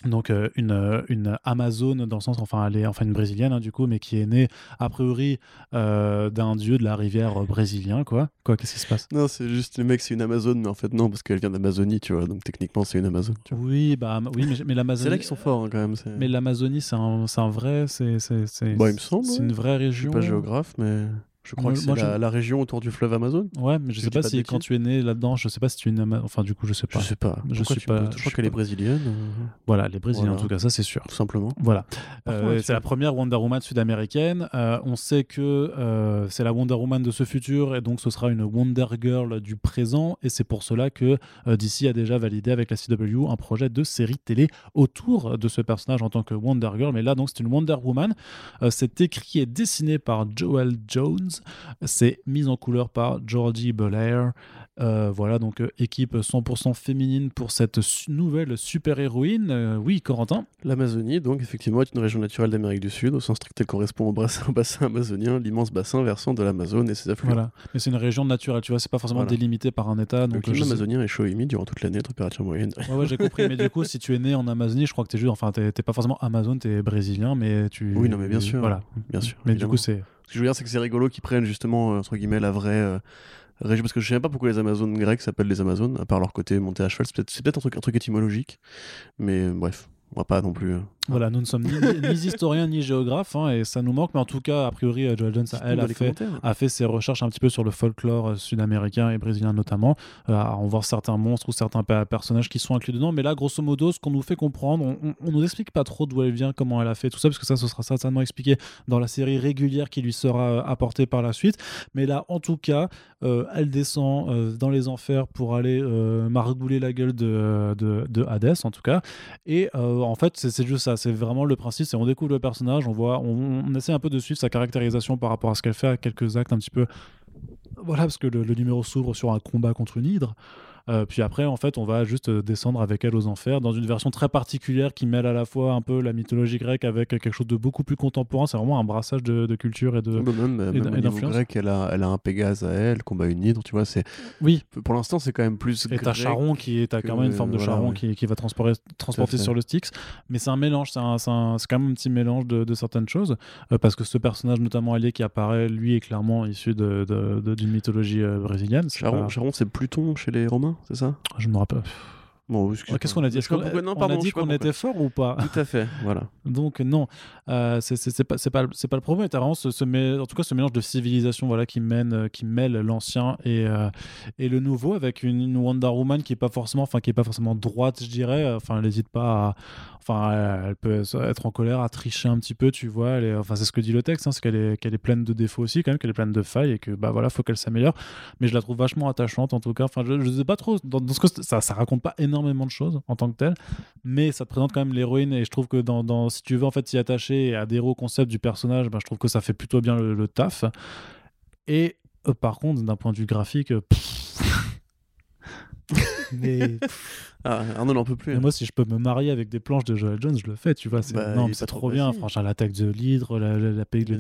Donc euh, une, euh, une Amazone dans le sens enfin elle est enfin une brésilienne hein, du coup mais qui est née a priori euh, d'un dieu de la rivière brésilien quoi quoi qu'est-ce qui se passe? Non, c'est juste le mec, c'est une Amazone, mais en fait, non, parce qu'elle vient d'Amazonie, tu vois. Donc techniquement, c'est une Amazone. tu vois. oui bah oui mais, mais C'est l'Amazonie là qu'ils sont forts, hein, quand même. c'est- mais l'Amazonie c'est un, c'est un vrai c'est c'est c'est Bah, il me semble, c'est ouais. une vraie Je région suis pas géographe, mais je crois Moi- que c'est moi, la, je- la région autour du fleuve Amazon. ouais mais je Je sais pas si quand tu es né là-dedans je sais pas si tu es une Ama- enfin du coup je sais pas Je sais pas. Je Pourquoi suis tu me pas- je Je crois suis qu'elle est brésilienne, voilà les brésiliens Voilà. en tout cas ça c'est sûr tout simplement. Voilà. Euh, c'est la première Wonder Woman sud-américaine. Euh, on sait que euh, c'est la Wonder Woman de ce futur et donc ce sera une Wonder Girl du présent. Et c'est pour cela que euh, DC a déjà validé avec la CW un projet de série télé autour de ce personnage en tant que Wonder Girl. Mais là, donc, c'est une Wonder Woman. Euh, c'est écrit et dessiné par Joel Jones. C'est mis en couleur par Georgie Belair. Euh, voilà, donc euh, équipe 100% féminine pour cette su- nouvelle super-héroïne. Euh, oui, Corentin L'Amazonie, donc, effectivement, est une région naturelle d'Amérique du Sud. Au sens strict, elle correspond au bassin, au bassin amazonien, l'immense bassin versant de l'Amazone et ses affluents. Voilà. Mais c'est une région naturelle, tu vois, c'est pas forcément Voilà. délimité par un État. Le Donc, euh, climat amazonien est chaud et humide durant toute l'année, température moyenne. Ouais, ouais, j'ai compris. Mais du coup, si tu es né en Amazonie, je crois que t'es juste, enfin, t'es t'es pas forcément Amazon, t'es brésilien, mais tu. Oui, non, mais bien sûr. Voilà. Bien sûr. Mais évidemment. du coup, c'est. Ce que je veux dire, c'est que c'est rigolo qu'ils prennent justement, euh, entre guillemets, la vraie euh, région. Parce que je sais même pas pourquoi les Amazones grecques s'appellent les Amazones, à part leur côté monté à cheval. C'est peut-être un truc, un truc étymologique. Mais euh, bref, on va pas non plus. Voilà, nous ne sommes ni, ni historiens ni géographes, hein, et ça nous manque. Mais en tout cas, a priori, Joel Jones, elle a fait, commentaires. a fait ses recherches un petit peu sur le folklore euh, sud-américain et brésilien notamment, euh, à en voir certains monstres ou certains personnages qui sont inclus dedans. Mais là, grosso modo, ce qu'on nous fait comprendre, on, on, on nous explique pas trop d'où elle vient, comment elle a fait tout ça, parce que ça, ce sera certainement expliqué dans la série régulière qui lui sera euh, apportée par la suite. Mais là, en tout cas, euh, elle descend euh, dans les enfers pour aller margouler la gueule de, de, de Hadès, en tout cas. Et en fait, c'est juste ça. C'est vraiment le principe. C'est on découvre le personnage, on voit, on, essaie un peu de suivre sa caractérisation par rapport à ce qu'elle fait, à quelques actes un petit peu. Voilà, parce que le numéro s'ouvre sur un combat contre une hydre. Euh, puis après, en fait, on va juste euh, descendre avec elle aux enfers dans une version très particulière qui mêle à la fois un peu la mythologie grecque avec quelque chose de beaucoup plus contemporain. C'est vraiment un brassage de, de culture et de. Bah, même et même au niveau grec, elle a, elle a un Pégase à elle, combat une hydre, tu vois. c'est Oui, Pour l'instant, c'est quand même plus. Et t'as. Charon qui est, t'as quand même une forme de voilà, Charon ouais. qui, qui va transporter, transporter sur le Styx. Mais c'est un mélange, c'est, quand même un petit mélange de, de certaines choses. euh, parce que ce personnage, notamment allié qui apparaît, lui, est clairement issu de, de- de- d'une mythologie brésilienne. Charon, pas- Charon, c'est Pluton chez les Romains, c'est ça? Je me rappelle. Bon. Qu'est-ce qu'on a dit pourquoi- non, on a dit qu'on était fort ou pas Tout à fait, voilà. Donc non, euh, c'est pas c'est pas c'est pas le problème. T'as vraiment ce, ce mé- en tout cas ce mélange de civilisation voilà qui mène euh, qui mêle l'ancien et euh, et le nouveau avec une, une Wonder Woman qui est pas forcément enfin qui est pas forcément droite je dirais. Enfin elle hésite pas à enfin elle, elle peut être en colère à tricher un petit peu tu vois. Elle est- enfin c'est ce que dit le texte hein, c'est qu'elle est qu'elle est pleine de défauts aussi quand même qu'elle est pleine de failles et que bah voilà faut qu'elle s'améliore. Mais je la trouve vachement attachante en tout cas. Enfin je, je sais pas trop dans, dans ce que ça ça raconte pas énormément de choses en tant que tel mais ça te présente quand même l'héroïne et je trouve que dans, dans- si tu veux en fait s'y attacher et adhérer au concept du personnage ben, je trouve que ça fait plutôt bien le, taf. Et euh, par contre d'un point de vue graphique euh, mais Ah, Arnaud n'en peut plus. mais moi si je peux me marier avec des planches de Joel Jones je le fais tu vois c'est Bah, non, c'est trop trop bien franchement l'attaque de l'hydre la, la, la, le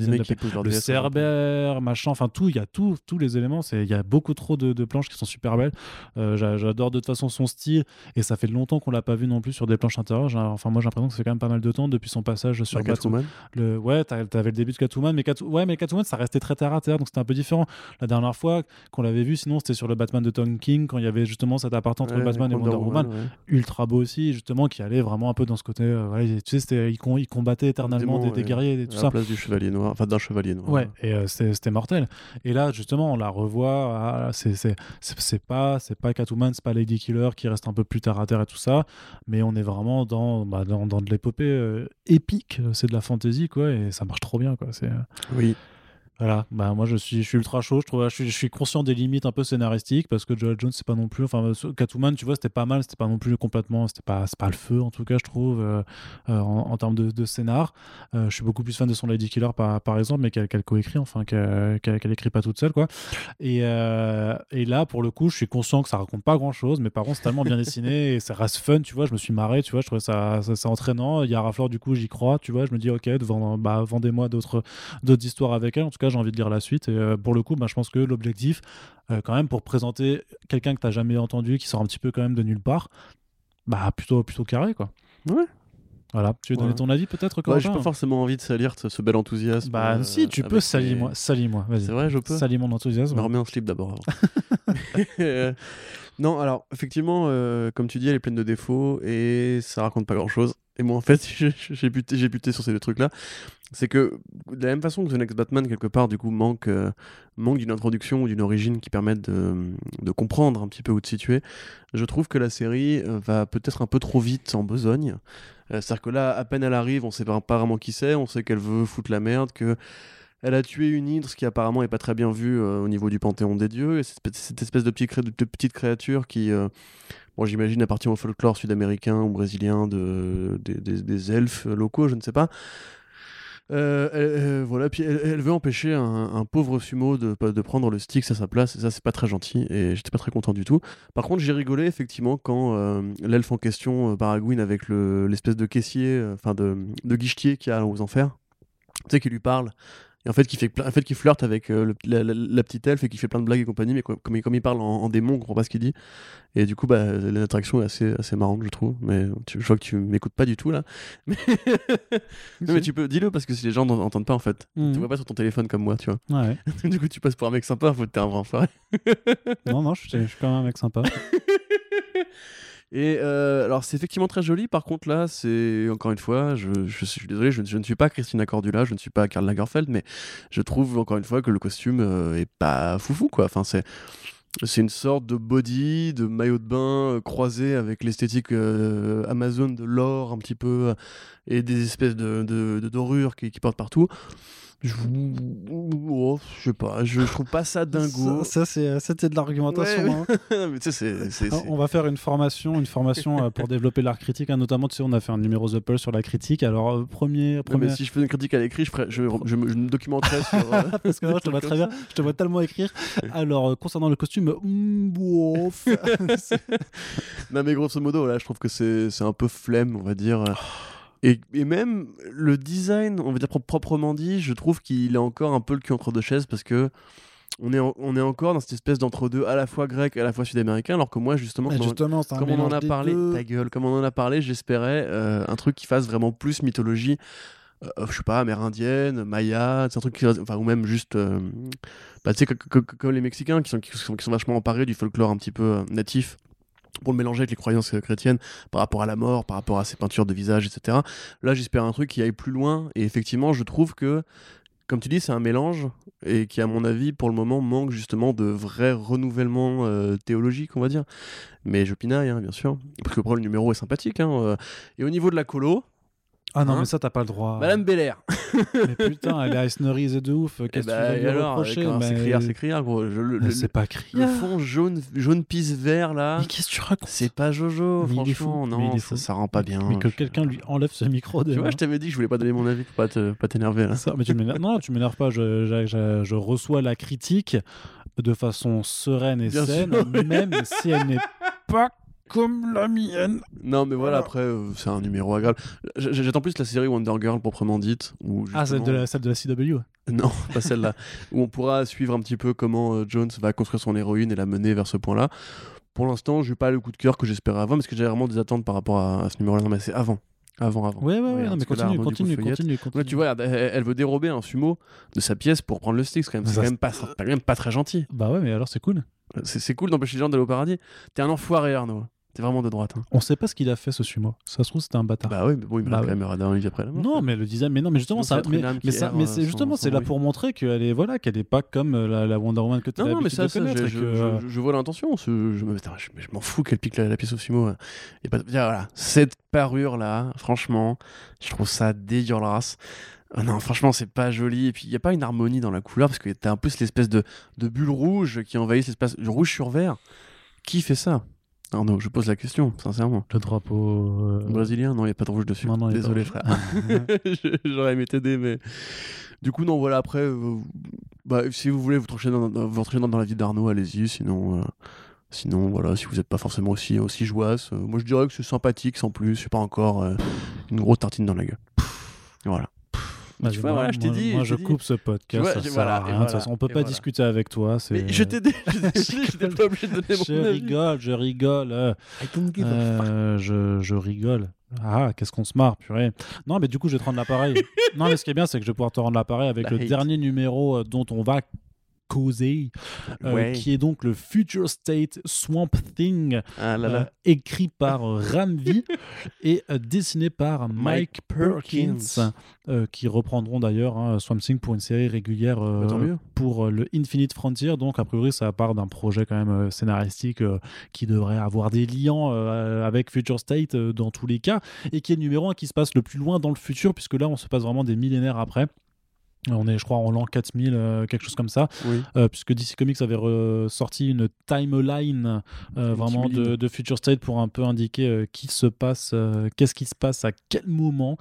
le avant. cerbère, machin, enfin tout, il y a tout, tous les éléments. C'est, il y a beaucoup trop de, de planches qui sont super belles. Euh, j'a- j'adore de toute façon son style et ça fait longtemps qu'on l'a pas vu non plus sur des planches intérieures. Enfin moi j'ai l'impression que fait quand même pas mal de temps depuis son passage sur Batman. Catwoman. Le, ouais, t'avais le début de Catwoman, mais, Cat- ouais, mais Catwoman, ça restait très terre à terre, donc c'était un peu différent. La dernière fois qu'on l'avait vu, sinon, c'était sur le Batman de Tom King, quand il y avait justement cet aparté entre Ouais, Batman et Wonder Woman, ouais. ultra beau aussi, justement, qui allait vraiment un peu dans ce côté. euh, voilà, tu sais, c'était- il, com- éternellement des, guerriers et tout à ça. la place du chevalier noir, enfin d'un chevalier noir. Ouais, et euh, c'était mortel. Et là, justement, on la revoit. ah, c'est c'est- c'est- c'est pas, c'est pas Catwoman, c'est pas Lady Killer qui reste un peu plus terre à terre et tout ça, mais on est vraiment dans, bah, dans, dans de l'épopée euh, épique. C'est de la fantasy, quoi, et ça marche trop bien, quoi. C'est euh, Oui. Voilà, bah moi je suis, ultra chaud, je, trouve, je, suis, conscient des limites un peu scénaristiques parce que Joel Jones c'est pas non plus, enfin Catwoman tu vois c'était pas mal, c'était pas non plus complètement, c'était pas, pas le feu en tout cas je trouve euh, euh, en, termes de, scénar. Euh, je suis beaucoup plus fan de son Lady Killer par, exemple mais qu'elle qu coécrit, enfin qu'elle qu écrit pas toute seule quoi. Et, et là pour le coup je suis conscient que ça raconte pas grand chose mais par contre c'est tellement bien dessiné et ça reste fun tu vois, je me suis marré tu vois, je trouvais ça, ça, ça entraînant. Il y a Rafleur du coup j'y crois tu vois, je me dis ok bah, vendez-moi d'autres histoires avec elle. En tout cas j'ai envie de lire la suite. Et euh, pour le coup, bah, je pense que l'objectif, euh, quand même, pour présenter quelqu'un que tu n'as jamais entendu, qui sort un petit peu quand même de nulle part, bah plutôt, plutôt carré, quoi. Ouais. Voilà, tu veux donner ton avis peut-être Ouais, j'ai pas forcément envie de salir ce, bel enthousiasme. Bah euh, si, tu peux salir moi, salis moi, vas-y. C'est vrai, je peux. Salis mon enthousiasme. Je me remets en slip d'abord. non, alors effectivement, comme tu dis, elle est pleine de défauts et ça raconte pas grand-chose. Et moi, en fait, j'ai buté, sur ces deux trucs-là. C'est que, de la même façon que The Next Batman, quelque part, du coup, manque, euh, manque d'une introduction ou d'une origine qui permette de, de, comprendre un petit peu où te situer, je trouve que la série euh, va peut-être un peu trop vite en besogne. Euh, c'est-à-dire que là, à peine elle arrive, on sait pas vraiment qui c'est, on sait qu'elle veut foutre la merde, que elle a tué une hydre, ce qui apparemment est pas très bien vu au niveau du panthéon des dieux, et cette, espèce de petite créature qui bon, j'imagine appartient au folklore sud-américain ou brésilien de, des elfes locaux, je ne sais pas. Euh, euh, voilà, puis elle, veut empêcher un, pauvre sumo de, prendre le stick à sa place, et ça c'est pas très gentil, et j'étais pas très content du tout. Par contre, j'ai rigolé effectivement quand euh, l'elfe en question baragouine avec l'espèce de caissier, enfin de, guichetier qui a aux enfers, tu sais, qui lui parle et en fait qui fait en fait qui flirte avec euh, la, petite elfe et qui fait plein de blagues et compagnie mais comme, comme il parle en, démon on comprend pas ce qu'il dit. Et du coup bah l'interaction est assez assez marrante je trouve. Mais tu, je vois que tu m'écoutes pas du tout là. Mais, non, mais tu peux dis-le parce que si les gens n'entendent pas en fait mmh. tu vois pas sur ton téléphone comme moi tu vois. Ouais. du coup tu passes pour un mec sympa faut que t'es un vrai enfoiré. Non non je, je suis quand même un mec sympa et euh, alors, c'est effectivement très joli. Par contre, là, c'est encore une fois, je, je, suis désolé, je, je, ne suis pas Christina Cordula, je ne suis pas Karl Lagerfeld, mais je trouve encore une fois que le costume euh, est pas foufou, quoi. Enfin, c'est. C'est une sorte de body, de maillot de bain euh, croisé avec l'esthétique Amazon de l'or un petit peu et des espèces de, dorures qui portent partout. Je, oh, je sais pas, je, trouve pas ça dingo. Ça, ça c'était de l'argumentation. Hein. tu sais, On va faire une formation, une formation euh, pour développer l'art critique. Hein. Notamment, tu sais, on a fait un numéro The Pulse sur la critique. Alors, euh, premier, premier... mais si je fais une critique à l'écrit, je, je, je, me documenterais sur. Euh, Parce que moi, je te vois très bien. Je te vois tellement écrire. Alors, concernant le costume, mm, non, mais grosso modo, là, je trouve que c'est, c'est un peu flemme, on va dire. Et, même le design, on va dire proprement dit, je trouve qu'il est encore un peu le cul entre deux chaises parce que on est, on est encore dans cette espèce d'entre-deux à la fois grec, à la fois sud-américain, alors que moi, justement, comme, on, en a parlé, ta gueule, comme on en a parlé, j'espérais euh, un truc qui fasse vraiment plus mythologie, euh, je sais pas, amérindienne, maya, un truc qui, enfin, ou même juste, euh, bah, tu sais, comme les Mexicains qui sont, qui sont, qui, sont, vachement emparés du folklore un petit peu natif pour le mélanger avec les croyances chrétiennes par rapport à la mort, par rapport à ses peintures de visage, etc. Là, j'espère un truc qui aille plus loin. Et effectivement, je trouve que, comme tu dis, c'est un mélange et qui, à mon avis, pour le moment, manque justement de vrai renouvellement euh, théologique, on va dire. Mais je pinaille, hein, bien sûr. Parce que le numéro est sympathique. Hein, euh. Et au niveau de la colo, ah non, hein mais ça, t'as pas le droit. Madame Belair. mais putain, elle est Eisnerise de ouf. Eh Qu'est-ce que bah, tu veux alors, reprocher mais... C'est criard, c'est criard, gros. C'est pas criard. Le fond jaune, jaune pisse vert, là. Mais qu'est-ce que tu racontes C'est pas Jojo, mais franchement. Non, ça, ça, rend pas bien. Mais que quelqu'un lui enlève ce micro. Tu vois, je t'avais dit que je voulais pas donner mon avis pour pas t'énerver, là. Ça, mais tu non, tu m'énerves pas. Je, je, je, reçois la critique de façon sereine et saine, même si elle n'est pas comme la mienne. Non, mais voilà, après, euh, c'est un numéro agréable. J'attends plus la série Wonder Girl proprement dite. Où Ah, celle de, la, celle de la CW Non, pas celle-là. où on pourra suivre un petit peu comment euh, Jones va construire son héroïne et la mener vers ce point-là. Pour l'instant, je n'ai pas le coup de cœur que j'espérais avant, parce que j'ai vraiment des attentes par rapport à, ce numéro-là. Non, mais c'est avant. Avant, avant. Ouais, ouais, ouais, non, mais continue, continue, continue, continue, tu vois, elle, veut dérober un sumo de sa pièce pour prendre le stick. C'est quand, même, pas, quand même pas très gentil. Bah ouais, mais alors c'est cool. C'est cool d'empêcher les gens d'aller au paradis. T'es un enfoiré, Arnaud. T'es vraiment de droite. Hein. On sait pas ce qu'il a fait ce sumo. Ça se trouve c'était un bâtard. Bah oui, mais bon, il bah, quand même après la mort. Non, mais le design, mais non, mais justement ça, mais, mais, ça, mais c'est justement c'est là pour montrer qu'elle est voilà qu'elle est pas comme euh, la, la Wonder Woman que tu as Non, non, mais ça, ça je, je, je, vois l'intention. Je, je, m'en fous qu'elle pique la, pièce au sumo. Et pas, voilà, cette parure là, franchement, je trouve ça dégueulasse. Ah non, franchement, c'est pas joli. Et puis, il n'y a pas une harmonie dans la couleur parce que t'as un peu l'espèce de, de bulle rouge qui envahit l'espace. Le rouge sur vert. Qui fait ça? Arnaud, je pose la question, sincèrement. Le drapeau. euh, Brésilien Non, il n'y a pas de rouge dessus. Non, non, Désolé, frère. J'aurais aimé t'aider, mais. Du coup, non, voilà, après, euh, bah, si vous voulez vous trancher dans, dans- vous trancher dans, dans la vie d'Arnaud, allez-y. Sinon, euh, sinon, voilà, si vous n'êtes pas forcément aussi, aussi jouasse, euh, moi je dirais que c'est sympathique sans plus. C'est pas encore euh, une grosse tartine dans la gueule. Voilà. Bah, tu vois, moi- voilà, je t'ai dit, Moi, je je t'ai dit. coupe ce podcast. Vois, ça sert voilà, à rien. De voilà, toute façon, on peut pas voilà. discuter avec toi. Mais je t'ai dit, j'étais pas obligé de donner mon Je rigole, je rigole. euh, euh, je, je rigole. Ah, qu'est-ce qu'on se marre, purée. Non, mais du coup, je vais te rendre l'appareil. non, mais ce qui est bien, c'est que je vais pouvoir te rendre l'appareil avec La le hate. dernier numéro euh, dont on va euh, Ouais. qui est donc le Future State Swamp Thing, Ah là euh, là. écrit par euh, Ramvi et dessiné par Mike, Mike Perkins, Perkins. qui reprendront d'ailleurs hein, Swamp Thing pour une série régulière Bah, pour le Infinite Frontier. Donc, a priori, ça part d'un projet quand même scénaristique qui devrait avoir des liens avec Future State dans tous les cas et qui est le numéro 1 qui se passe le plus loin dans le futur, puisque là, on se passe vraiment des millénaires après. On est, je crois, en l'an 4000, euh, quelque chose comme ça, Oui. euh, puisque DC Comics avait sorti une timeline euh, vraiment de, Future State pour un peu indiquer euh, qui se passe, qu'est-ce qui se passe à quel moment.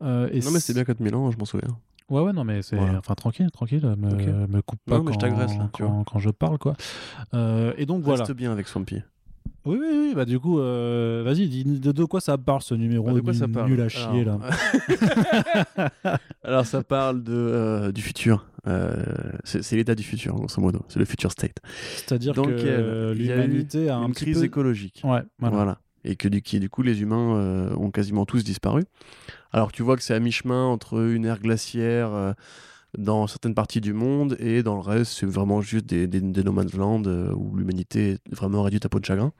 et Non, mais c'est bien 4000 ans, je m'en souviens. Ouais, ouais, non, mais c'est. Voilà. Enfin, tranquille, tranquille, me, me coupe pas Non, je quand, t'agresse, là, quand, quand je parle, quoi. Et donc, voilà. Reste bien avec Swampy. Oui, oui, oui, bah du coup, euh, vas-y, dis de, de quoi ça parle ce numéro Bah, de quoi ça parle nul à chier, Alors, là Alors, ça parle de, euh, du futur. Euh, c'est l'état du futur, grosso modo. C'est le future state. C'est-à-dire que euh, y a l'humanité a, un Une petit crise peu... écologique. Ouais, voilà. Voilà. Et que du, qui, du coup, les humains euh, ont quasiment tous disparu. Alors tu vois que c'est à mi-chemin entre une ère glaciaire euh, dans certaines parties du monde et dans le reste, c'est vraiment juste des, des, no man's land euh, où l'humanité est vraiment réduite à peau de chagrin.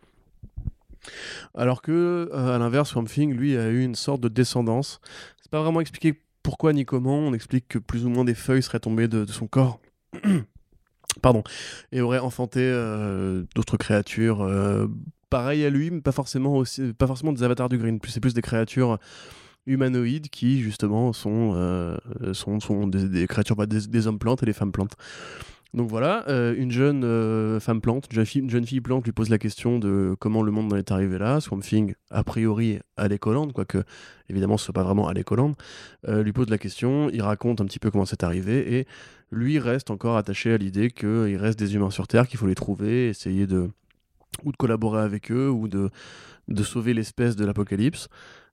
Alors que, euh, à l'inverse, Swamp Thing, lui, a eu une sorte de descendance. C'est pas vraiment expliqué pourquoi ni comment. On explique que plus ou moins des feuilles seraient tombées de, son corps. Pardon. Et aurait enfanté euh, d'autres créatures. euh, pareil à lui, mais pas forcément, aussi, pas forcément des avatars du Green. C'est plus des créatures humanoïdes qui, justement, sont, euh, sont, sont des, créatures, bah, des, hommes plantes et des femmes plantes. Donc voilà, euh, une jeune euh, femme plante, une jeune, fille, plante lui pose la question de comment le monde en est arrivé là. Swamp Thing, a priori, à l'écolande, quoique évidemment ce soit pas vraiment à l'écolande, lui pose la question, il raconte un petit peu comment c'est arrivé et lui reste encore attaché à l'idée qu'il reste des humains sur Terre, qu'il faut les trouver, essayer de ou de collaborer avec eux ou de, de sauver l'espèce de l'apocalypse.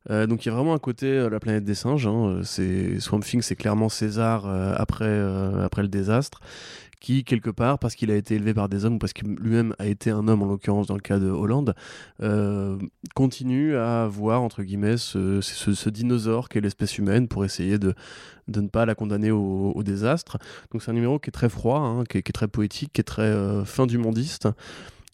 Euh, donc il y a vraiment un côté euh, la planète des singes. hein, euh, c'est Swamp Thing, c'est clairement César après, après le désastre, qui quelque part, parce qu'il a été élevé par des hommes ou parce qu'il lui-même a été un homme, en l'occurrence dans le cas de Hollande, continue à voir entre guillemets ce, dinosaure qu'est l'espèce humaine pour essayer de, de ne pas la condamner au, désastre. Donc c'est un numéro qui est très froid, hein, qui, est, qui est très poétique, qui est très fin du mondiste.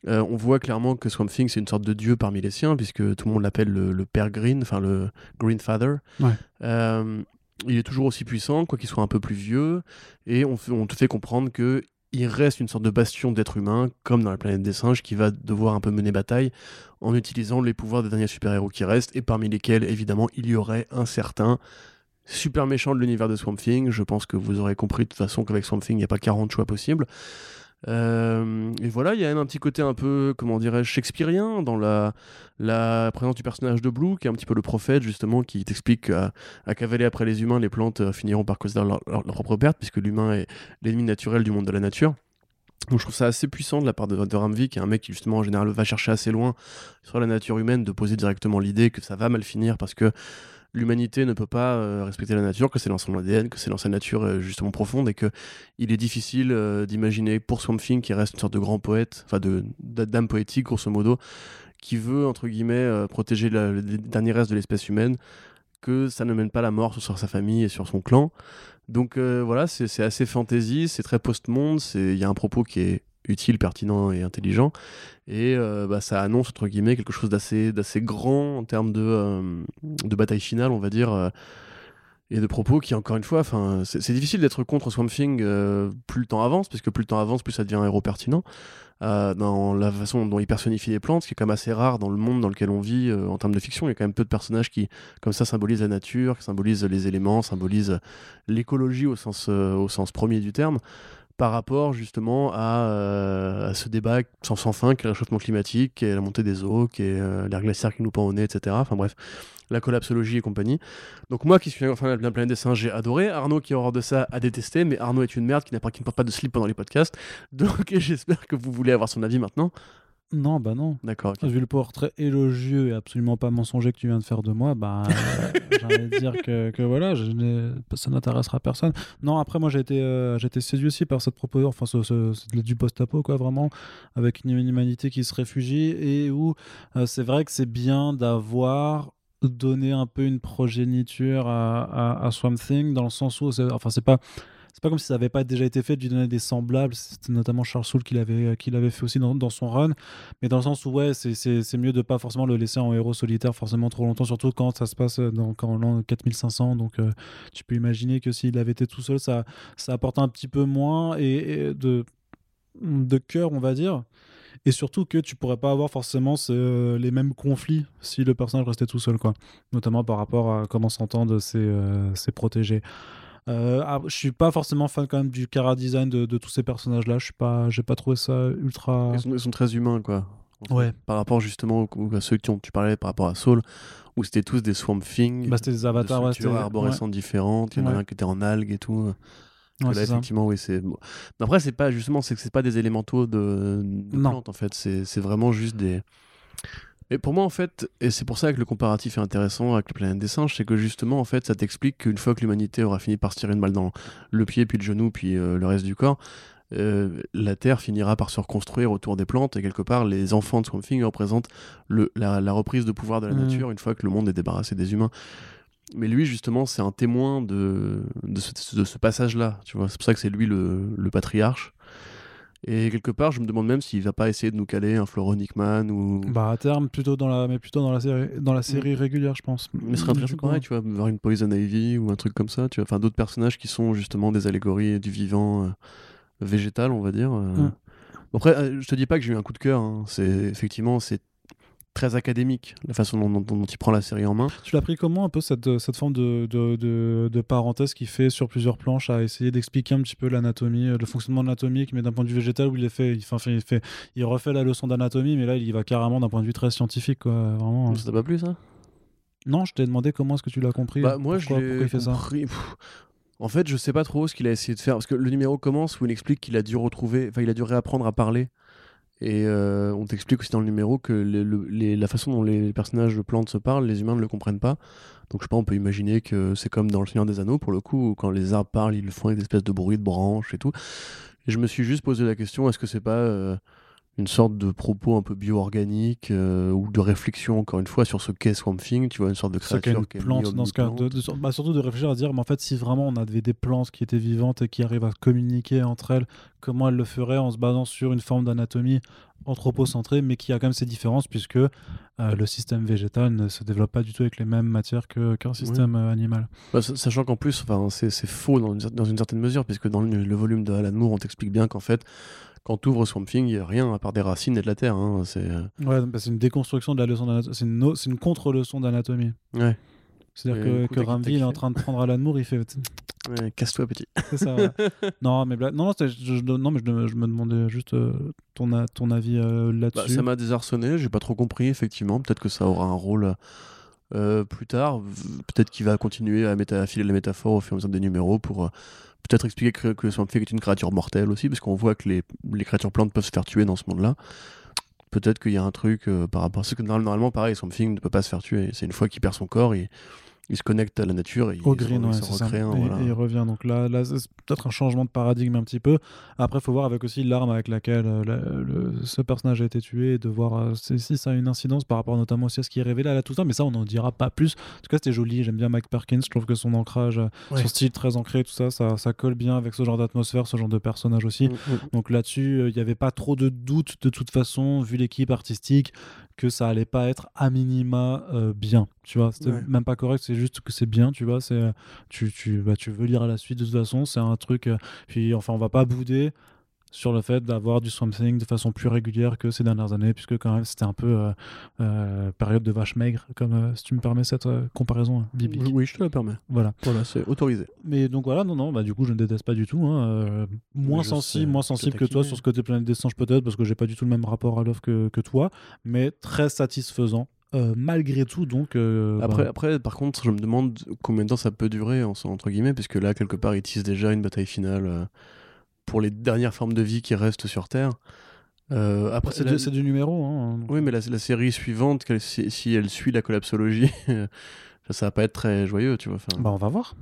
Euh, on voit clairement que Swamp Thing c'est une sorte de dieu parmi les siens puisque tout le monde l'appelle le, le père Green, enfin le Green Father. Ouais. Euh, il est toujours aussi puissant, quoi qu'il soit un peu plus vieux, et on te fait comprendre que il reste une sorte de bastion d'être humain, comme dans la planète des singes, qui va devoir un peu mener bataille en utilisant les pouvoirs des derniers super-héros qui restent, et parmi lesquels, évidemment, il y aurait un certain super méchant de l'univers de Swamp Thing. Je pense que vous aurez compris de toute façon qu'avec Swamp Thing, il n'y a pas 40 choix possibles. Euh, et voilà, il y a même un petit côté un peu, comment dirais-je, shakespearien dans la, présence du personnage de Blue, qui est un petit peu le prophète, justement, qui t'explique qu'à à cavaler après les humains, les plantes euh, finiront par causer leur, leur- leur propre perte, puisque l'humain est l'ennemi naturel du monde de la nature. Donc je trouve ça assez puissant de la part de, de Ramvi, qui est un mec qui justement en général va chercher assez loin sur la nature humaine, de poser directement l'idée que ça va mal finir parce que l'humanité ne peut pas euh, respecter la nature, que c'est dans son ADN, que c'est dans sa nature euh, justement profonde et que il est difficile euh, d'imaginer pour Swamp Thing qui reste une sorte de grand poète, enfin de d'âme poétique grosso modo, qui veut entre guillemets protéger la- le dernier reste de l'espèce humaine, que ça ne mène pas la mort sur sa famille et sur son clan. Donc voilà, c'est assez fantasy, c'est très post-monde, il y a un propos qui est utile, pertinent et intelligent, et euh, bah, ça annonce entre guillemets quelque chose d'assez grand en termes de, euh, de bataille finale, on va dire. euh, et de propos qui, encore une fois, c'est difficile d'être contre Swamp Thing plus le temps avance, parce que plus le temps avance, plus ça devient un héros pertinent. Dans la façon dont il personnifie les plantes, ce qui est quand même assez rare dans le monde dans lequel on vit en termes de fiction. Il y a quand même peu de personnages qui, comme ça, symbolisent la nature, qui symbolisent les éléments, symbolisent l'écologie au sens premier du terme, par rapport justement à, euh, à ce débat sans, sans fin qui est le réchauffement climatique, qui est la montée des eaux, qui est euh, l'air glaciaire qui nous pend au nez, etc. Enfin bref, la collapsologie et compagnie. Donc moi qui suis de la planète des singes, j'ai adoré. Arnaud qui est hors de ça a détesté, mais Arnaud est une merde qui qui ne porte pas de slip pendant les podcasts. Donc j'espère que vous voulez avoir son avis maintenant. Non, bah non. D'accord. Vu le portrait élogieux et absolument pas mensonger que tu viens de faire de moi, bah, euh, j'ai envie de dire que, que voilà, je ça n'intéressera personne. Non, après, moi, j'ai été, euh, été séduit aussi par cette proposition, enfin, ce, ce- c'est du post-apo, quoi, vraiment, avec une humanité qui se réfugie et où euh, c'est vrai que c'est bien d'avoir donné un peu une progéniture à, à, à Swamp Thing, dans le sens où, enfin, c'est pas. C'est pas comme si ça n'avait pas déjà été fait de lui donner des semblables. C'était notamment Charles Soule qui l'avait, qui l'avait fait aussi dans, dans son run. Mais dans le sens où, ouais, c'est- mieux de pas forcément le laisser en héros solitaire forcément trop longtemps, surtout quand ça se passe dans, quand en l'an 4500. Donc, euh, tu peux imaginer que s'il avait été tout seul, ça, ça apporte un petit peu moins et, de, de cœur, on va dire. Et surtout que tu pourrais pas avoir forcément les mêmes conflits si le personnage restait tout seul, quoi. Notamment par rapport à comment s'entendent ses, euh, ses protégés. Euh, ah, je suis pas forcément fan quand même du cara design de, de tous ces personnages-là. Je suis pas, j'ai pas trouvé ça ultra. Ils sont, ils sont très humains, quoi. en fait. Ouais. Par rapport justement aux- à ceux dont tu parlais par rapport à Saul, où c'était tous des Swamp Thing, Bah, c'était des avatars, de structures c'était- arborescentes différentes. Il y en a un qui était en algues et tout. Ouais, là, effectivement, oui, c'est. bon. Après, c'est pas justement, c'est que c'est pas des élémentaux de, de plantes en fait. C'est vraiment juste des. Et pour moi, en fait, et c'est pour ça que le comparatif est intéressant avec la planète des singes, c'est que justement, en fait, ça t'explique qu'une fois que l'humanité aura fini par se tirer une balle dans le pied, puis le genou, puis euh, le reste du corps, euh, la Terre finira par se reconstruire autour des plantes, et quelque part, les enfants de Swamp Thing représentent le, la, la reprise de pouvoir de la Mhm. nature une fois que le monde est débarrassé des humains. Mais lui, justement, c'est un témoin de, de ce, passage-là. Tu vois, c'est pour ça que c'est lui le, le patriarche. Et quelque part, je me demande même s'il va pas essayer de nous caler un Floron Hickman ou. Bah à terme plutôt dans la mais plutôt dans la série dans la série régulière je pense. mais ce serait intéressant pareil, tu vois, voir une Poison Ivy ou un truc comme ça, tu vois. Enfin, d'autres personnages qui sont justement des allégories du vivant euh, végétal, on va dire. euh. Mm. Après, euh, je te dis pas que j'ai eu un coup de cœur. hein. C'est effectivement, c'est très académique la façon dont, dont, dont il prend la série en main. Tu l'as pris comment un peu cette, cette forme de, de, de, de parenthèse qu'il fait sur plusieurs planches à essayer d'expliquer un petit peu l'anatomie, euh, le fonctionnement anatomique, mais d'un point de vue végétal où il est fait, il, enfin, il fait, il refait la leçon d'anatomie, mais là il y va carrément d'un point de vue très scientifique quoi. Vraiment. Ça t'a pas plu ça? Non, je t'ai demandé comment est-ce que tu l'as compris. Bah, moi, pourquoi, je l'ai il fait ça. compris. Pff. En fait, je sais pas trop ce qu'il a essayé de faire parce que le numéro commence où il explique qu'il a dû retrouver, enfin, il a dû réapprendre à parler. Et euh, on t'explique aussi dans le numéro que la façon dont les personnages de plantes se parlent, les humains ne le comprennent pas. Donc, je sais pas, on peut imaginer que c'est comme dans Le Seigneur des Anneaux, pour le coup, quand les arbres parlent, ils font avec des espèces de bruit de branches et tout. Et je me suis juste posé la question est-ce que c'est pas euh, une sorte de propos un peu bio-organique euh, ou de réflexion, encore une fois, sur ce qu'est Swamp Thing Tu vois, une sorte de créature qui plante dans ce cas. De, bah, surtout de réfléchir à dire, mais en fait, si vraiment on avait des plantes qui étaient vivantes et qui arrivent à communiquer entre elles, comment elles le feraient en se basant sur une forme d'anatomie anthropocentrée, mais qui a quand même ses différences, puisque euh, le système végétal ne se développe pas du tout avec les mêmes matières qu'un système euh, animal. Bah, sa- sachant qu'en plus, enfin, c'est faux dans une, cer- dans une certaine mesure, puisque dans le, le volume de Alan Moore, on t'explique bien qu'en fait, quand tu ouvres Swamp Thing, il n'y a rien à part des racines et de la terre. hein, c'est euh, Ouais, bah, une déconstruction de la leçon d'anatomie. C'est une, no- c'est une contre-leçon d'anatomie. ouais, C'est-à-dire que, coup, que t'as- t'as Ramvi il est en train de prendre Alan Moore, il fait. ouais, casse-toi petit. C'est ça. ouais. non, mais bla- non, je, je- non, mais je, je me demandais juste euh, ton, a- ton avis euh, Bah, là-dessus. ça m'a désarçonné, j'ai pas trop compris, effectivement. Peut-être que ça aura un rôle euh, plus tard. Peut-être qu'il va continuer à, à filer les métaphores au fur et à mesure des numéros pour peut-être expliquer que, que Swamp Thing est une créature mortelle aussi, parce qu'on voit que les, créatures plantes peuvent se faire tuer dans ce monde-là. Peut-être qu'il y a un truc euh, par rapport à ce que normal- normalement, pareil, Swamp Thing ne peut pas se faire tuer. C'est une fois qu'il perd son corps, il se connecte à la nature et Au il, se- green, il ouais, se c'est ça. recrée un. et, voilà. et il revient. Donc là, là c'est peut-être un changement de paradigme un petit peu. Après, il faut voir avec aussi l'arme avec laquelle euh, le- ce personnage a été tué et de voir euh, si ça a une incidence par rapport notamment aussi à ce qui est révélé là tout ça. Mais ça, on n'en dira pas plus. En tout cas, c'était joli. J'aime bien Mike Perkins. Je trouve que son ancrage, euh, Ouais. son style très ancré, tout ça, ça, ça colle bien avec ce genre d'atmosphère, ce genre de personnage aussi. Mm, mm. Donc là-dessus, il n'y avait pas trop de doute de toute façon, vu l'équipe artistique, que ça allait pas être à minima euh, bien. Tu vois, c'était Ouais. même pas correct. C'est juste que c'est bien, tu vois. C'est tu tu bah, tu veux lire à la suite de toute façon. C'est un truc. euh, puis enfin, on va pas bouder sur le fait d'avoir du Swamp Thing de façon plus régulière que ces dernières années, puisque quand même c'était un peu euh, euh, période de vache maigre, comme euh, si tu me permets cette euh, comparaison hein, biblique. Oui, je te la permets. Voilà. Voilà, c'est autorisé. Mais donc voilà, non, non, bah du coup je ne déteste pas du tout. hein, euh, moins sais, moins sensible que toi sur ce côté Planète des Singes peut-être, parce que j'ai pas du tout le même rapport à l'offre que, que toi, mais très satisfaisant. Euh, malgré tout, donc. euh, Après, bah, après, par contre, je me demande combien de temps ça peut durer, en- entre guillemets, puisque là, quelque part, ils teasent déjà une bataille finale euh, pour les dernières formes de vie qui restent sur Terre. Euh, après, c'est la- du, numéro. hein. Oui, mais la, la série suivante, si, si elle suit la collapsologie, ça, ça va pas être très joyeux, tu vois. Bah, on va voir.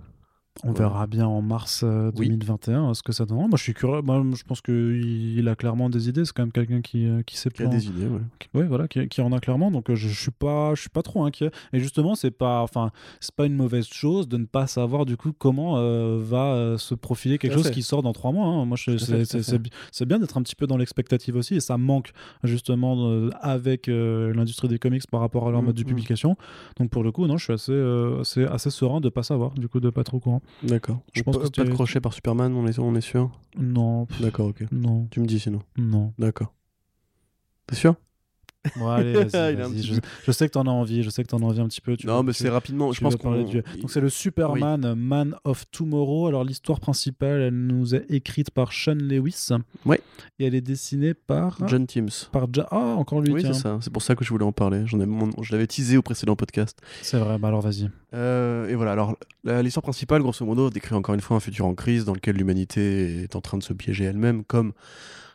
On Ouais. verra bien en mars euh, Oui. 2021 ce que ça donne. Moi, je suis curieux. Moi, je pense qu'il il a clairement des idées. C'est quand même quelqu'un qui, euh, qui sait Qui a des idées, ouais. qui- ouais, voilà, qui, qui en a clairement. Donc, euh, je, je suis pas, je suis pas trop inquiet. Et justement, c'est pas, enfin, c'est pas une mauvaise chose de ne pas savoir du coup comment euh, va euh, se profiler quelque chose fait. qui sort dans trois mois. hein. Moi, c'est bien d'être un petit peu dans l'expectative aussi, et ça manque justement euh, avec euh, l'industrie des comics par rapport à leur Mm, mode de mm. publication. Donc, pour le coup, non, je suis assez, euh, assez, assez serein de pas savoir, du coup, de pas trop courant. D'accord. Je pense pas, que pas de crochet par Superman, on est, on est sûr? Non, D'accord, ok. non, Tu me dis sinon. non. D'accord. T'es sûr? Bon, allez, vas-y, vas-y. Je, sais que t'en as envie, je sais que t'en as envie un petit peu. tu Non, mais tu c'est rapidement. Je pense qu'on. du- Donc c'est le Superman Man of Tomorrow. Alors l'histoire principale, elle nous est écrite par Sean Lewis. Ouais. Et elle est dessinée par John Teams. par Ja- Ah encore lui. Oui, tiens. c'est ça. C'est pour ça que je voulais en parler. J'en ai, mon- je l'avais teasé au précédent podcast. C'est vrai. Bah alors vas-y. Euh, et voilà, alors la- l'histoire principale, grosso modo, décrit encore une fois un futur en crise dans lequel l'humanité est en train de se piéger elle-même, comme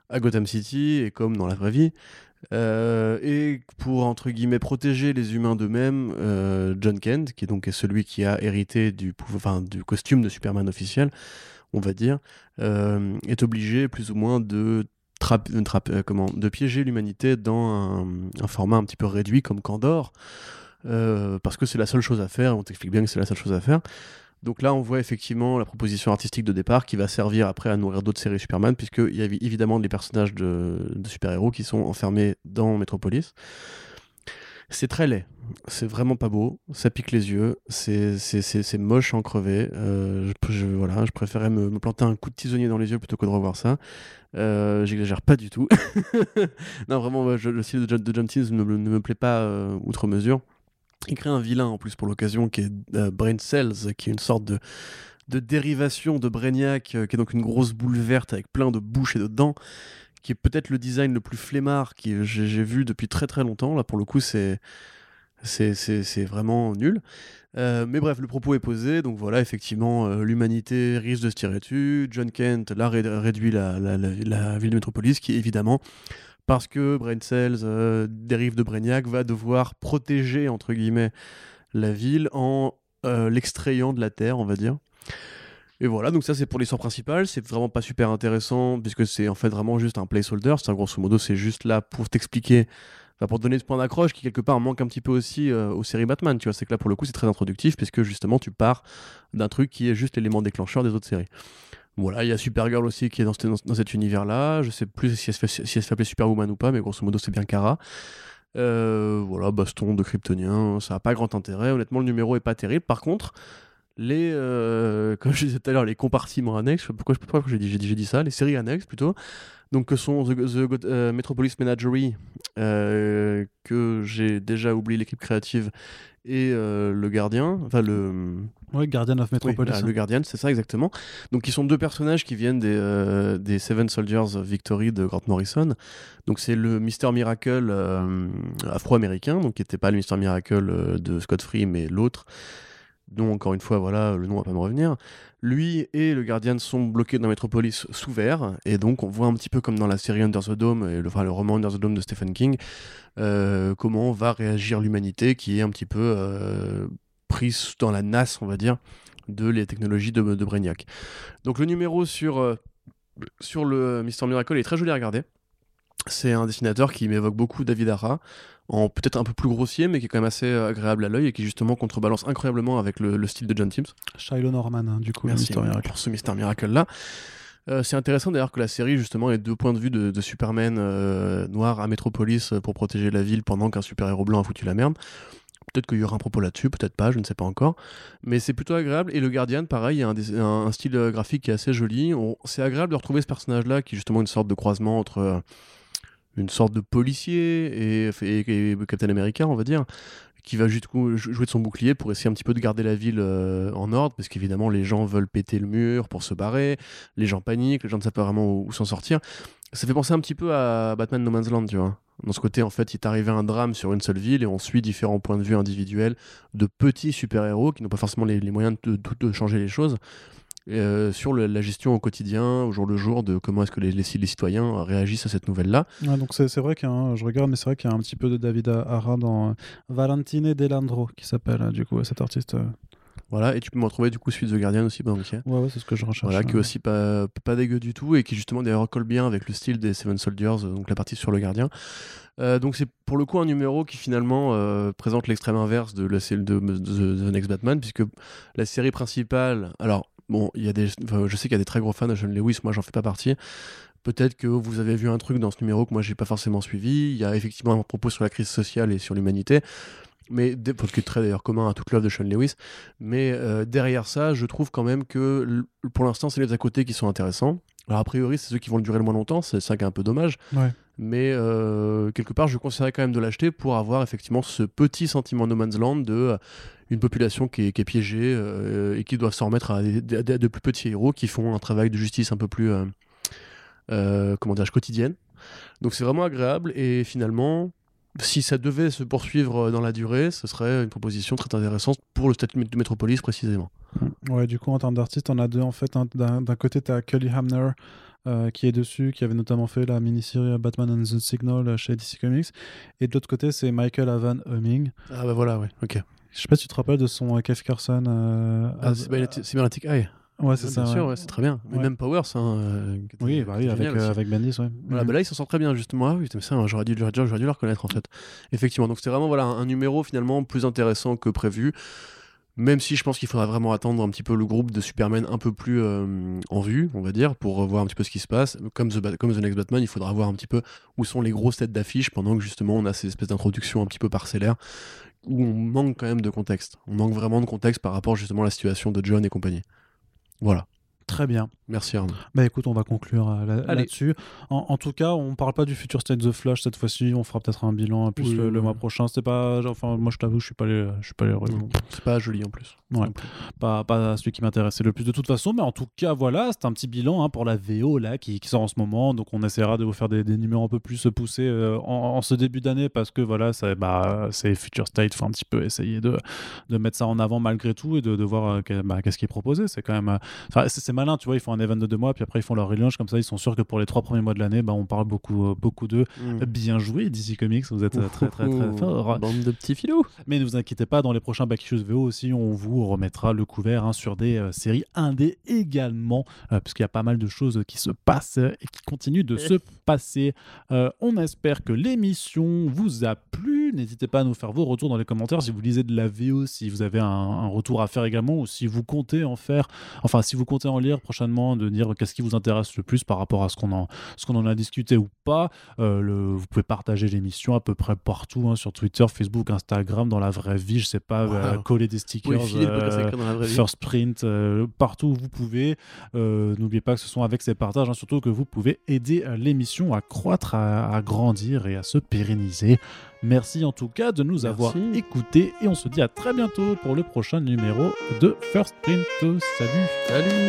à Gotham City et comme dans la vraie vie. Euh, et pour, entre guillemets, protéger les humains d'eux-mêmes, euh, John Kent, qui est donc celui qui a hérité du, du costume de Superman officiel, on va dire, euh, est obligé plus ou moins de piéger l'humanité dans un, un format un petit peu réduit comme Candor, parce que c'est la seule chose à faire, on t'explique bien que c'est la seule chose à faire. Donc là, on voit effectivement la proposition artistique de départ qui va servir après à nourrir d'autres séries Superman, puisqu'il y a évidemment des personnages de, super-héros qui sont enfermés dans Metropolis. C'est très laid, c'est vraiment pas beau, ça pique les yeux, c'est- moche en crever. Euh, je, préférais me, planter un coup de tisonnier dans les yeux plutôt que de revoir ça. Euh, J'exagère pas du tout. non, vraiment, le style de John, de ne me plaît pas euh, outre mesure. Il crée un vilain en plus pour l'occasion qui est euh, Brain Cells, qui est une sorte de, dérivation de Brainiac, euh, qui est donc une grosse boule verte avec plein de bouches et de dents, qui est peut-être le design le plus flemmard que j'ai vu depuis très très longtemps. Là, pour le coup, c'est c'est- vraiment nul. Euh, mais bref, le propos est posé, donc voilà, effectivement, euh, l'humanité risque de se tirer dessus. John Kent, là, ré- réduit la ville de Métropolis, qui évidemment, parce que Brain Cells euh, dérive de Brainiac, va devoir protéger, entre guillemets, la ville en euh, l'extrayant de la Terre, on va dire. Et voilà, donc ça c'est pour l'histoire principale, c'est vraiment pas super intéressant, puisque c'est en fait vraiment juste un placeholder, c'est grosso modo, c'est juste là pour t'expliquer Enfin, pour te donner ce point d'accroche qui quelque part manque un petit peu aussi euh, aux séries Batman, tu vois, c'est que là pour le coup c'est très introductif puisque justement tu pars d'un truc qui est juste l'élément déclencheur des autres séries. Voilà, il y a Supergirl aussi qui est dans, cet- univers-là. Je sais plus si elle, se fait, appeler Superwoman ou pas, mais grosso modo c'est bien Kara. Euh, voilà, baston de Kryptonien, ça n'a pas grand intérêt. Honnêtement, le numéro est pas terrible. Par contre, les, euh, comme je disais tout à les compartiments annexes, pourquoi, j'ai dit, dit, j'ai dit ça, les séries annexes plutôt, donc que sont The, euh, Metropolis Menagerie, euh, que j'ai déjà oublié l'équipe créative, et euh, le gardien, enfin le, Ouais, Guardian of oui, Metropolis. le Guardian, c'est ça exactement. Donc, ils sont deux personnages qui viennent des, des Seven Soldiers of Victory de Grant Morrison. Donc, c'est le Mister Miracle afro-américain, donc qui n'était pas le Mister Miracle de Scott Free, mais l'autre, dont encore une fois, voilà, le nom va pas me revenir. Lui et le Guardian sont bloqués dans Metropolis sous verre, et donc on voit un petit peu comme dans la série Under the Dome, et le, roman Under the Dome de Stephen King, euh, comment va réagir l'humanité qui est un petit peu euh, prise dans la nasse, on va dire, de les technologies de, de. Donc le numéro sur, euh, sur le Mister Miracle est très joli à regarder. C'est un dessinateur qui m'évoque beaucoup David Ara, en peut-être un peu plus grossier, mais qui est quand même assez euh, agréable à l'œil et qui justement contrebalance incroyablement avec le, le style de John Teams. Shiloh Norman, hein, du coup, Merci Miracle. pour ce Mister Miracle là. Euh, c'est intéressant d'ailleurs que la série justement ait deux points de vue de, de Superman euh, noir à Metropolis pour protéger la ville pendant qu'un super héros blanc a foutu la merde. Peut-être qu'il y aura un propos là-dessus, peut-être pas, je ne sais pas encore. Mais c'est plutôt agréable. Et le Guardian, pareil, il y a un, des- un- un style graphique qui est assez joli. C'est agréable de retrouver ce personnage-là qui est justement une sorte de croisement entre euh, une sorte de policier et, et- et Captain America, on va dire, qui va juste jouer de son bouclier pour essayer un petit peu de garder la ville euh, en ordre, parce qu'évidemment, les gens veulent péter le mur pour se barrer, les gens paniquent, les gens ne savent pas vraiment où, s'en sortir. Ça fait penser un petit peu à Batman No Man's Land, tu vois. Dans ce côté, en fait, il est arrivé un drame sur une seule ville et on suit différents points de vue individuels de petits super-héros qui n'ont pas forcément les, les moyens de, de- de changer les choses. Euh, sur le- la gestion au quotidien, au jour le jour, de comment est-ce que les, les- les citoyens réagissent à cette nouvelle-là. Ouais, donc c'est vrai qu'il y a un- je regarde, mais c'est vrai qu'il y a un petit peu de David Ara dans euh, Valentine Delandro, qui s'appelle euh, du coup cet artiste. Voilà, et tu peux me retrouver du coup suite The Guardian aussi, ok. Ouais, ouais, c'est ce que je recherche. Voilà, qui est aussi pas, pas dégueu du tout et qui justement d'ailleurs colle bien avec le style des Seven Soldiers, donc la partie sur le gardien. Euh, donc c'est pour le coup un numéro qui finalement euh, présente l'extrême inverse de, la, de, de- de The Next Batman, puisque la série principale, alors bon, il y a des, enfin, je sais qu'il y a des très gros fans de John Lewis, moi j'en fais pas partie. Peut-être que vous avez vu un truc dans ce numéro que moi j'ai pas forcément suivi. Il y a effectivement un propos sur la crise sociale et sur l'humanité, mais qui est très d'ailleurs commun à toute l'œuvre de Sean Lewis. Mais euh, derrière ça, je trouve quand même que pour l'instant, c'est les à côté qui sont intéressants. Alors a priori, c'est ceux qui vont le durer le moins longtemps, c'est ça qui est un peu dommage. Ouais. Mais euh, quelque part, je conseillerais quand même de l'acheter pour avoir effectivement ce petit sentiment No Man's Land de une population qui est, qui est piégée euh, et qui doivent s'en remettre à, des- à de plus petits héros qui font un travail de justice un peu plus, euh, euh, comment dirais-je, quotidienne. Donc c'est vraiment agréable et finalement, si ça devait se poursuivre dans la durée, ce serait une proposition très intéressante pour le statut de métropolis précisément. Ouais, du coup, en termes d'artistes, on a deux en fait. D'un côté, tu as Kelly Hamner euh, qui est dessus, qui avait notamment fait la mini-série Batman and the Signal chez DC Comics. Et de l'autre côté, c'est Michael Avan Humming. Ah bah voilà, ouais, ok. Je sais pas si tu te rappelles de son euh, Kev Carson. euh, Ah, Cybernetic Eye. Ouais, c'est ça. bien sûr, ouais, c'est très bien. Mais Ouais. même Powers, hein, euh, Oui, bah oui, avec, euh, avec Bendis, ouais. Voilà, Mhm. bah là, il s'en sort très bien, justement. Ah oui, ça, j'aurais dû, j'aurais dû, j'aurais dû le reconnaître, en fait. Effectivement, donc c'était vraiment voilà, un numéro finalement plus intéressant que prévu. Même si je pense qu'il faudra vraiment attendre un petit peu le groupe de Superman un peu plus euh, en vue, on va dire, pour voir un petit peu ce qui se passe. Comme The, comme The Next Batman, il faudra voir un petit peu où sont les grosses têtes d'affiche pendant que justement on a ces espèces d'introductions un petit peu parcellaires où on manque quand même de contexte. On manque vraiment de contexte par rapport justement à la situation de John et compagnie. Voilà. Très bien. Merci Arnaud. Bah écoute, on va conclure euh, là- là-dessus. en, en tout cas, on parle pas du futur State of the Flash cette fois-ci. On fera peut-être un bilan plus Oui, le, oui, le oui. mois prochain. C'était pas, enfin, moi je t'avoue, je suis pas allé, je suis pas regarder. C'est pas joli en plus. Ouais. Plus. pas, pas celui qui m'intéressait le plus de toute façon, mais en tout cas, voilà, c'est un petit bilan hein, pour la VO là, qui, qui sort en ce moment. Donc, on essaiera de vous faire des, des numéros un peu plus poussés euh, en, en ce début d'année parce que voilà, ça, bah, c'est Future State, faut un petit peu essayer de, de mettre ça en avant malgré tout et de, de voir euh, bah, qu'est-ce qui est proposé. C'est quand même, euh, c'est malin, tu vois, ils font un event de deux mois, puis après ils font leur relaunch comme ça, ils sont sûrs que pour les trois premiers mois de l'année, bah, on parle beaucoup, euh, beaucoup d'eux. Mm. Bien joué, DC Comics, vous êtes euh, très, très, très fort. Bande de petits filous. Mais ne vous inquiétez pas, dans les prochains Back Issues VO aussi, on vous remettra le couvert hein, sur des euh, séries indé également, euh, parce qu'il y a pas mal de choses qui se passent et qui continuent de se passer. On espère que l'émission vous a plu. N'hésitez pas à nous faire vos retours dans les commentaires si vous lisez de la VO, si vous avez un, un retour à faire également, ou si vous comptez en faire, enfin si vous comptez en lire prochainement, de dire qu'est-ce qui vous intéresse le plus par rapport à ce qu'on en, ce qu'on en a discuté ou pas. Euh, le, vous pouvez partager l'émission à peu près partout, hein, sur Twitter, Facebook, Instagram, dans la vraie vie, je sais pas, euh, coller des stickers. filer euh. First Print, euh, partout où vous pouvez. N'oubliez pas que ce sont avec ces partages, hein, surtout que vous pouvez aider l'émission à croître, à, à grandir et à se pérenniser. Merci en tout cas de nous Merci. avoir écoutés et on se dit à très bientôt pour le prochain numéro de First Print. Salut Salut